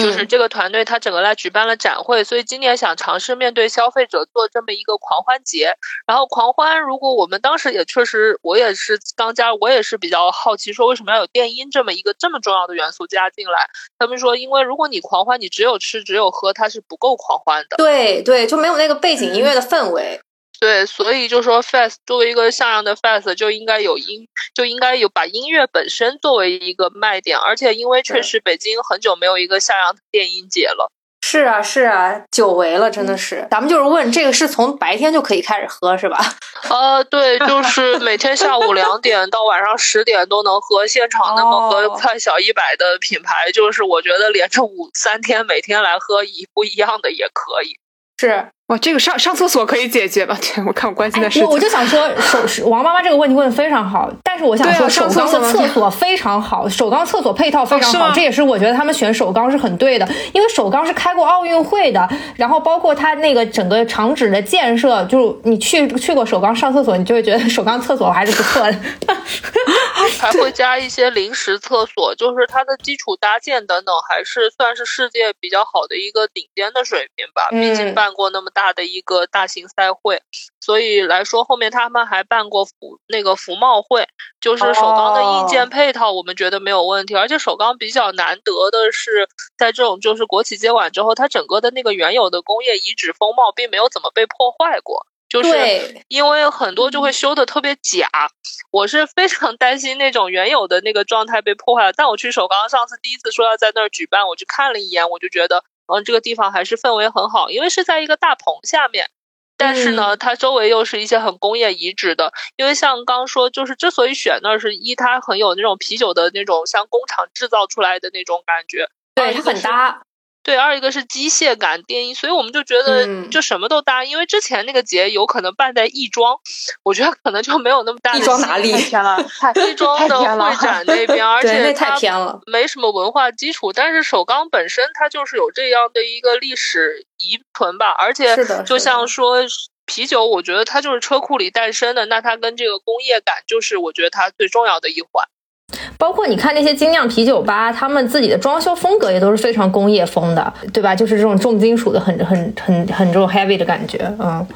就是这个团队，他整个来举办了展会，所以今年想尝试面对消费者做这么一个狂欢节。然后狂欢，如果我们当时也确实，我也是刚加，我也是比较好奇，说为什么要有电音这么一个这么重要的元素加进来？他们说，因为如果你狂欢，你只有吃只有喝，它是不够狂欢的。对对，就没有那个背景音乐的氛围。对，所以就说 fest 作为一个像样的 fest 就应该有音，就应该有把音乐本身作为一个卖点，而且因为确实北京很久没有一个像样的电音节了。是啊，是啊，久违了，真的是。咱们就是问这个是从白天就可以开始喝是吧？呃，对，就是每天下午两点到晚上十点都能喝，现场那么个快小一百的品牌，就是我觉得连着五三天每天来喝一不一样的也可以。是。哇，这个上上厕所可以解决吧？对我看我关心的是，我我就想说，首王妈妈这个问题问的非常好，但是我想说，首钢的厕所非常好，首钢厕所配套非常好，这也是我觉得他们选首钢是很对的，因为首钢是开过奥运会的，然后包括它那个整个厂址的建设，就是你去去过首钢上厕所，你就会觉得首钢厕所还是不错的，还会加一些临时厕所，就是它的基础搭建等等，还是算是世界比较好的一个顶尖的水平吧，毕竟办过那么。大的一个大型赛会，所以来说后面他们还办过服那个服贸会，就是首钢的硬件配套，我们觉得没有问题。而且首钢比较难得的是，在这种就是国企接管之后，它整个的那个原有的工业遗址风貌并没有怎么被破坏过。就是因为很多就会修的特别假，我是非常担心那种原有的那个状态被破坏了。但我去首钢上次第一次说要在那儿举办，我去看了一眼，我就觉得，嗯，这个地方还是氛围很好，因为是在一个大棚下面。但是呢，它周围又是一些很工业遗址的，因为像刚说，就是之所以选那儿，是一它很有那种啤酒的那种像工厂制造出来的那种感觉，对，它很搭。对，二一个是机械感、电音，所以我们就觉得就什么都搭。因为之前那个节有可能办在亦庄，我觉得可能就没有那么大。亦庄哪里？偏了，亦庄的会展那边，而且太偏了，没什么文化基础。但是首钢本身它就是有这样的一个历史遗存吧，而且就像说啤酒，我觉得它就是车库里诞生的，那它跟这个工业感就是我觉得它最重要的一环。包括你看那些精酿啤酒吧，他们自己的装修风格也都是非常工业风的，对吧？就是这种重金属的，很很很很这种 heavy 的感觉，嗯，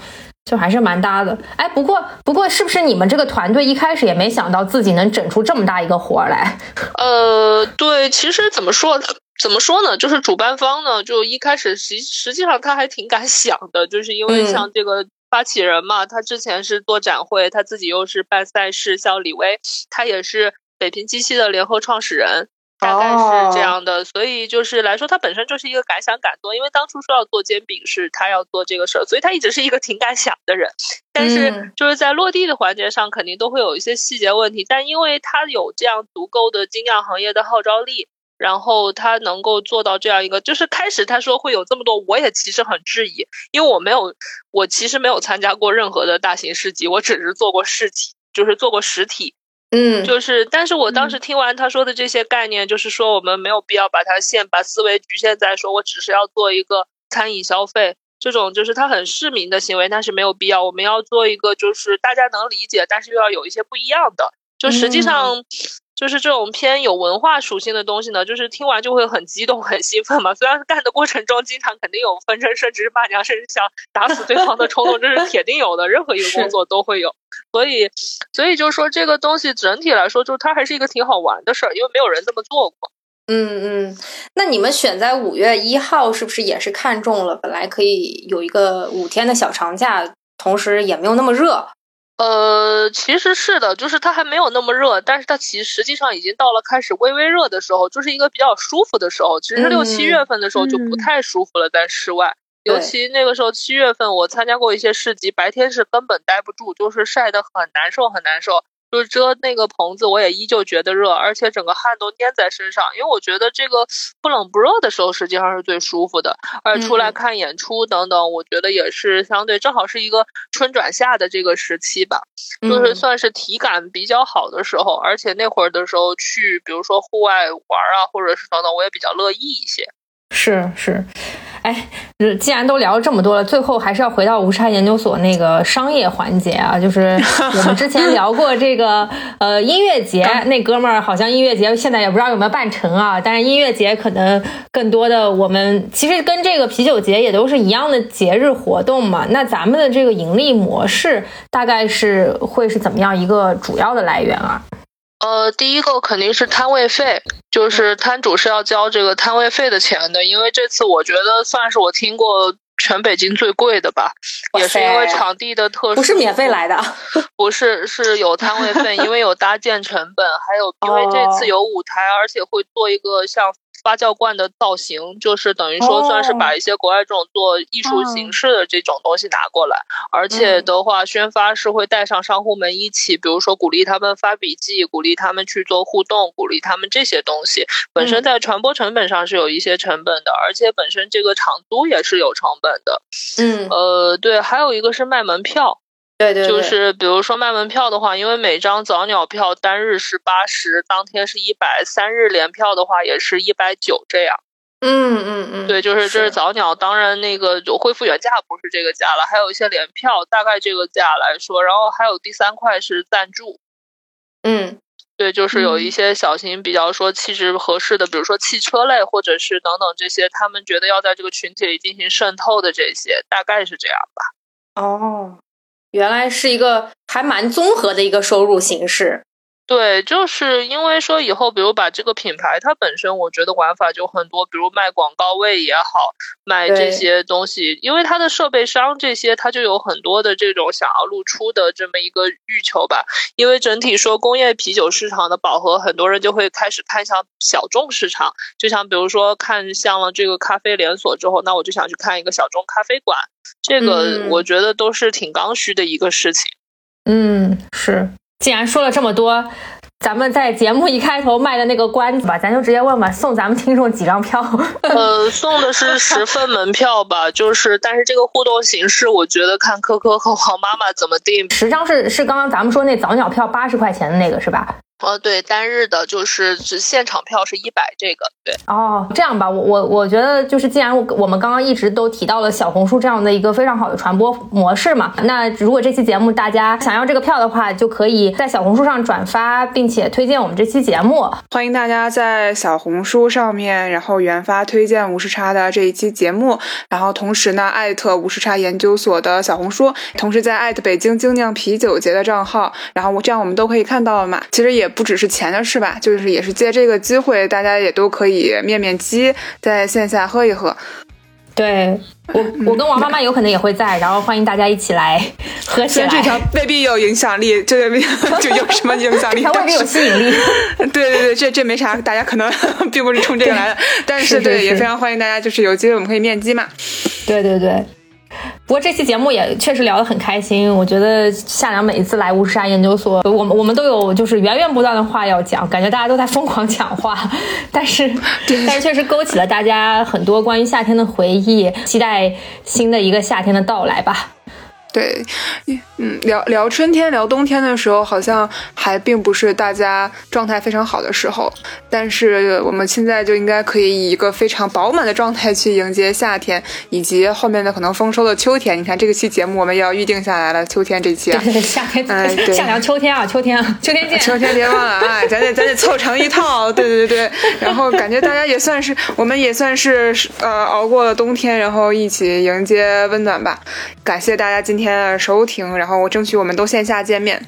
就还是蛮搭的。哎，不过不过，是不是你们这个团队一开始也没想到自己能整出这么大一个活来？呃，对，其实怎么说怎么说呢？就是主办方呢，就一开始实实际上他还挺敢想的，就是因为像这个发起人嘛，他之前是做展会，他自己又是办赛事，像李威，他也是。北平机器的联合创始人大概是这样的，所以就是来说，他本身就是一个敢想敢做。因为当初说要做煎饼，是他要做这个事儿，所以他一直是一个挺敢想的人。但是就是在落地的环节上，肯定都会有一些细节问题。但因为他有这样足够的精酿行业的号召力，然后他能够做到这样一个，就是开始他说会有这么多，我也其实很质疑，因为我没有，我其实没有参加过任何的大型市集，我只是做过市集，就是做过实体。嗯，就是，但是我当时听完他说的这些概念，就是说我们没有必要把它限，把思维局限在说我只是要做一个餐饮消费这种，就是他很市民的行为，但是没有必要。我们要做一个就是大家能理解，但是又要有一些不一样的，就实际上。就是这种偏有文化属性的东西呢，就是听完就会很激动、很兴奋嘛。虽然干的过程中经常肯定有纷争，甚至是骂娘，甚至想打死对方的冲动，这是铁定有的。任何一个工作都会有，所以，所以就是说这个东西整体来说，就它还是一个挺好玩的事儿，因为没有人这么做过。嗯嗯，那你们选在五月一号，是不是也是看中了？本来可以有一个五天的小长假，同时也没有那么热。呃，其实是的，就是它还没有那么热，但是它其实实际上已经到了开始微微热的时候，就是一个比较舒服的时候。其实六七月份的时候就不太舒服了，在室外，尤其那个时候七月份，我参加过一些市集，白天是根本待不住，就是晒得很难受，很难受。就是遮那个棚子，我也依旧觉得热，而且整个汗都粘在身上。因为我觉得这个不冷不热的时候，实际上是最舒服的。而出来看演出等等，我觉得也是相对正好是一个春转夏的这个时期吧，就是算是体感比较好的时候。而且那会儿的时候去，比如说户外玩啊，或者是等等，我也比较乐意一些。是是。哎，既然都聊了这么多了，最后还是要回到无差研究所那个商业环节啊。就是我们之前 聊过这个呃音乐节，那哥们儿好像音乐节现在也不知道有没有办成啊。但是音乐节可能更多的我们其实跟这个啤酒节也都是一样的节日活动嘛。那咱们的这个盈利模式大概是会是怎么样一个主要的来源啊？呃，第一个肯定是摊位费，就是摊主是要交这个摊位费的钱的。因为这次我觉得算是我听过全北京最贵的吧，也是因为场地的特殊，不是免费来的，不是是有摊位费，因为有搭建成本，还有因为这次有舞台，而且会做一个像。发酵罐的造型，就是等于说算是把一些国外这种做艺术形式的这种东西拿过来，而且的话，宣发是会带上商户们一起，比如说鼓励他们发笔记，鼓励他们去做互动，鼓励他们这些东西，本身在传播成本上是有一些成本的，而且本身这个场租也是有成本的。嗯，呃，对，还有一个是卖门票。对对，就是比如说卖门票的话，因为每张早鸟票单日是八十，当天是一百，三日联票的话也是一百九这样。嗯嗯嗯，对，就是这是早鸟，当然那个恢复原价不是这个价了，还有一些联票大概这个价来说，然后还有第三块是赞助。嗯，对，就是有一些小型比较说气质合适的，比如说汽车类或者是等等这些，他们觉得要在这个群体里进行渗透的这些，大概是这样吧。哦。原来是一个还蛮综合的一个收入形式，对，就是因为说以后，比如把这个品牌它本身，我觉得玩法就很多，比如卖广告位也好，卖这些东西，因为它的设备商这些，它就有很多的这种想要露出的这么一个欲求吧。因为整体说工业啤酒市场的饱和，很多人就会开始看向小众市场，就像比如说看向了这个咖啡连锁之后，那我就想去看一个小众咖啡馆，这个我觉得都是挺刚需的一个事情。嗯，是。既然说了这么多，咱们在节目一开头卖的那个关子吧，咱就直接问吧，送咱们听众几张票？呃，送的是十份门票吧，就是，但是这个互动形式，我觉得看科科和黄妈妈怎么定。十张是是刚刚咱们说那早鸟票八十块钱的那个是吧？哦，对，单日的就是只现场票是一百，这个对。哦，这样吧，我我我觉得就是，既然我们刚刚一直都提到了小红书这样的一个非常好的传播模式嘛，那如果这期节目大家想要这个票的话，就可以在小红书上转发，并且推荐我们这期节目。欢迎大家在小红书上面，然后原发推荐无时差的这一期节目，然后同时呢艾特无时差研究所的小红书，同时在艾特北京精酿啤酒节的账号，然后我这样我们都可以看到了嘛。其实也。不只是钱的事吧，就是也是借这个机会，大家也都可以面面基，在线下喝一喝。对我，我跟王妈妈有可能也会在，然后欢迎大家一起来喝起来。这条未必有影响力，这未必就有什么影响力，它未必有吸引力。对对对，这这没啥，大家可能并不是冲这个来的，但是对也非常欢迎大家，就是有机会我们可以面基嘛。对对对。不过这期节目也确实聊得很开心，我觉得夏良每一次来乌沙研究所，我们我们都有就是源源不断的话要讲，感觉大家都在疯狂讲话，但是 但是确实勾起了大家很多关于夏天的回忆，期待新的一个夏天的到来吧。对，嗯，聊聊春天、聊冬天的时候，好像还并不是大家状态非常好的时候。但是我们现在就应该可以以一个非常饱满的状态去迎接夏天，以及后面的可能丰收的秋天。你看这个期节目，我们也要预定下来了，秋天这期。对对，夏天，哎，对，夏凉秋天啊，秋天，秋天见，秋天别忘了啊，咱得咱得凑成一套。对对对对，然后感觉大家也算是，我们也算是呃熬过了冬天，然后一起迎接温暖吧。感谢大家今。天的收听，然后我争取我们都线下见面。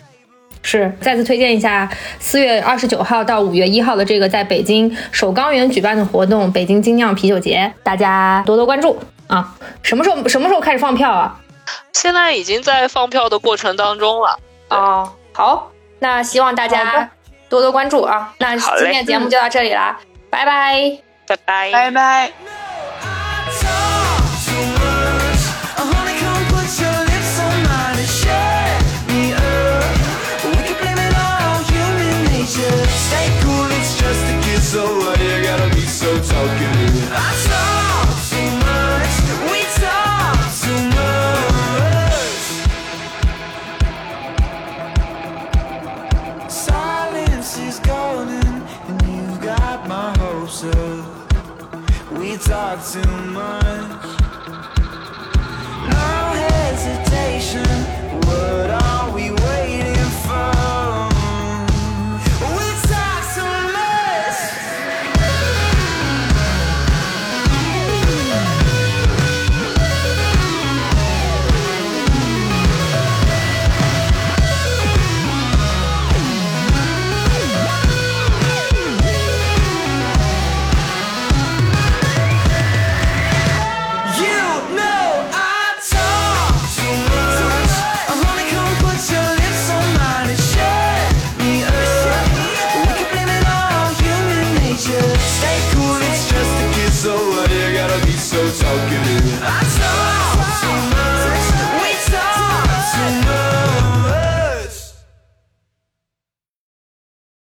是，再次推荐一下四月二十九号到五月一号的这个在北京首钢园举办的活动——北京精酿啤酒节，大家多多关注啊！什么时候什么时候开始放票啊？现在已经在放票的过程当中了。哦，好，那希望大家多多关注啊！那今天节目就到这里啦，拜拜，拜拜，拜拜。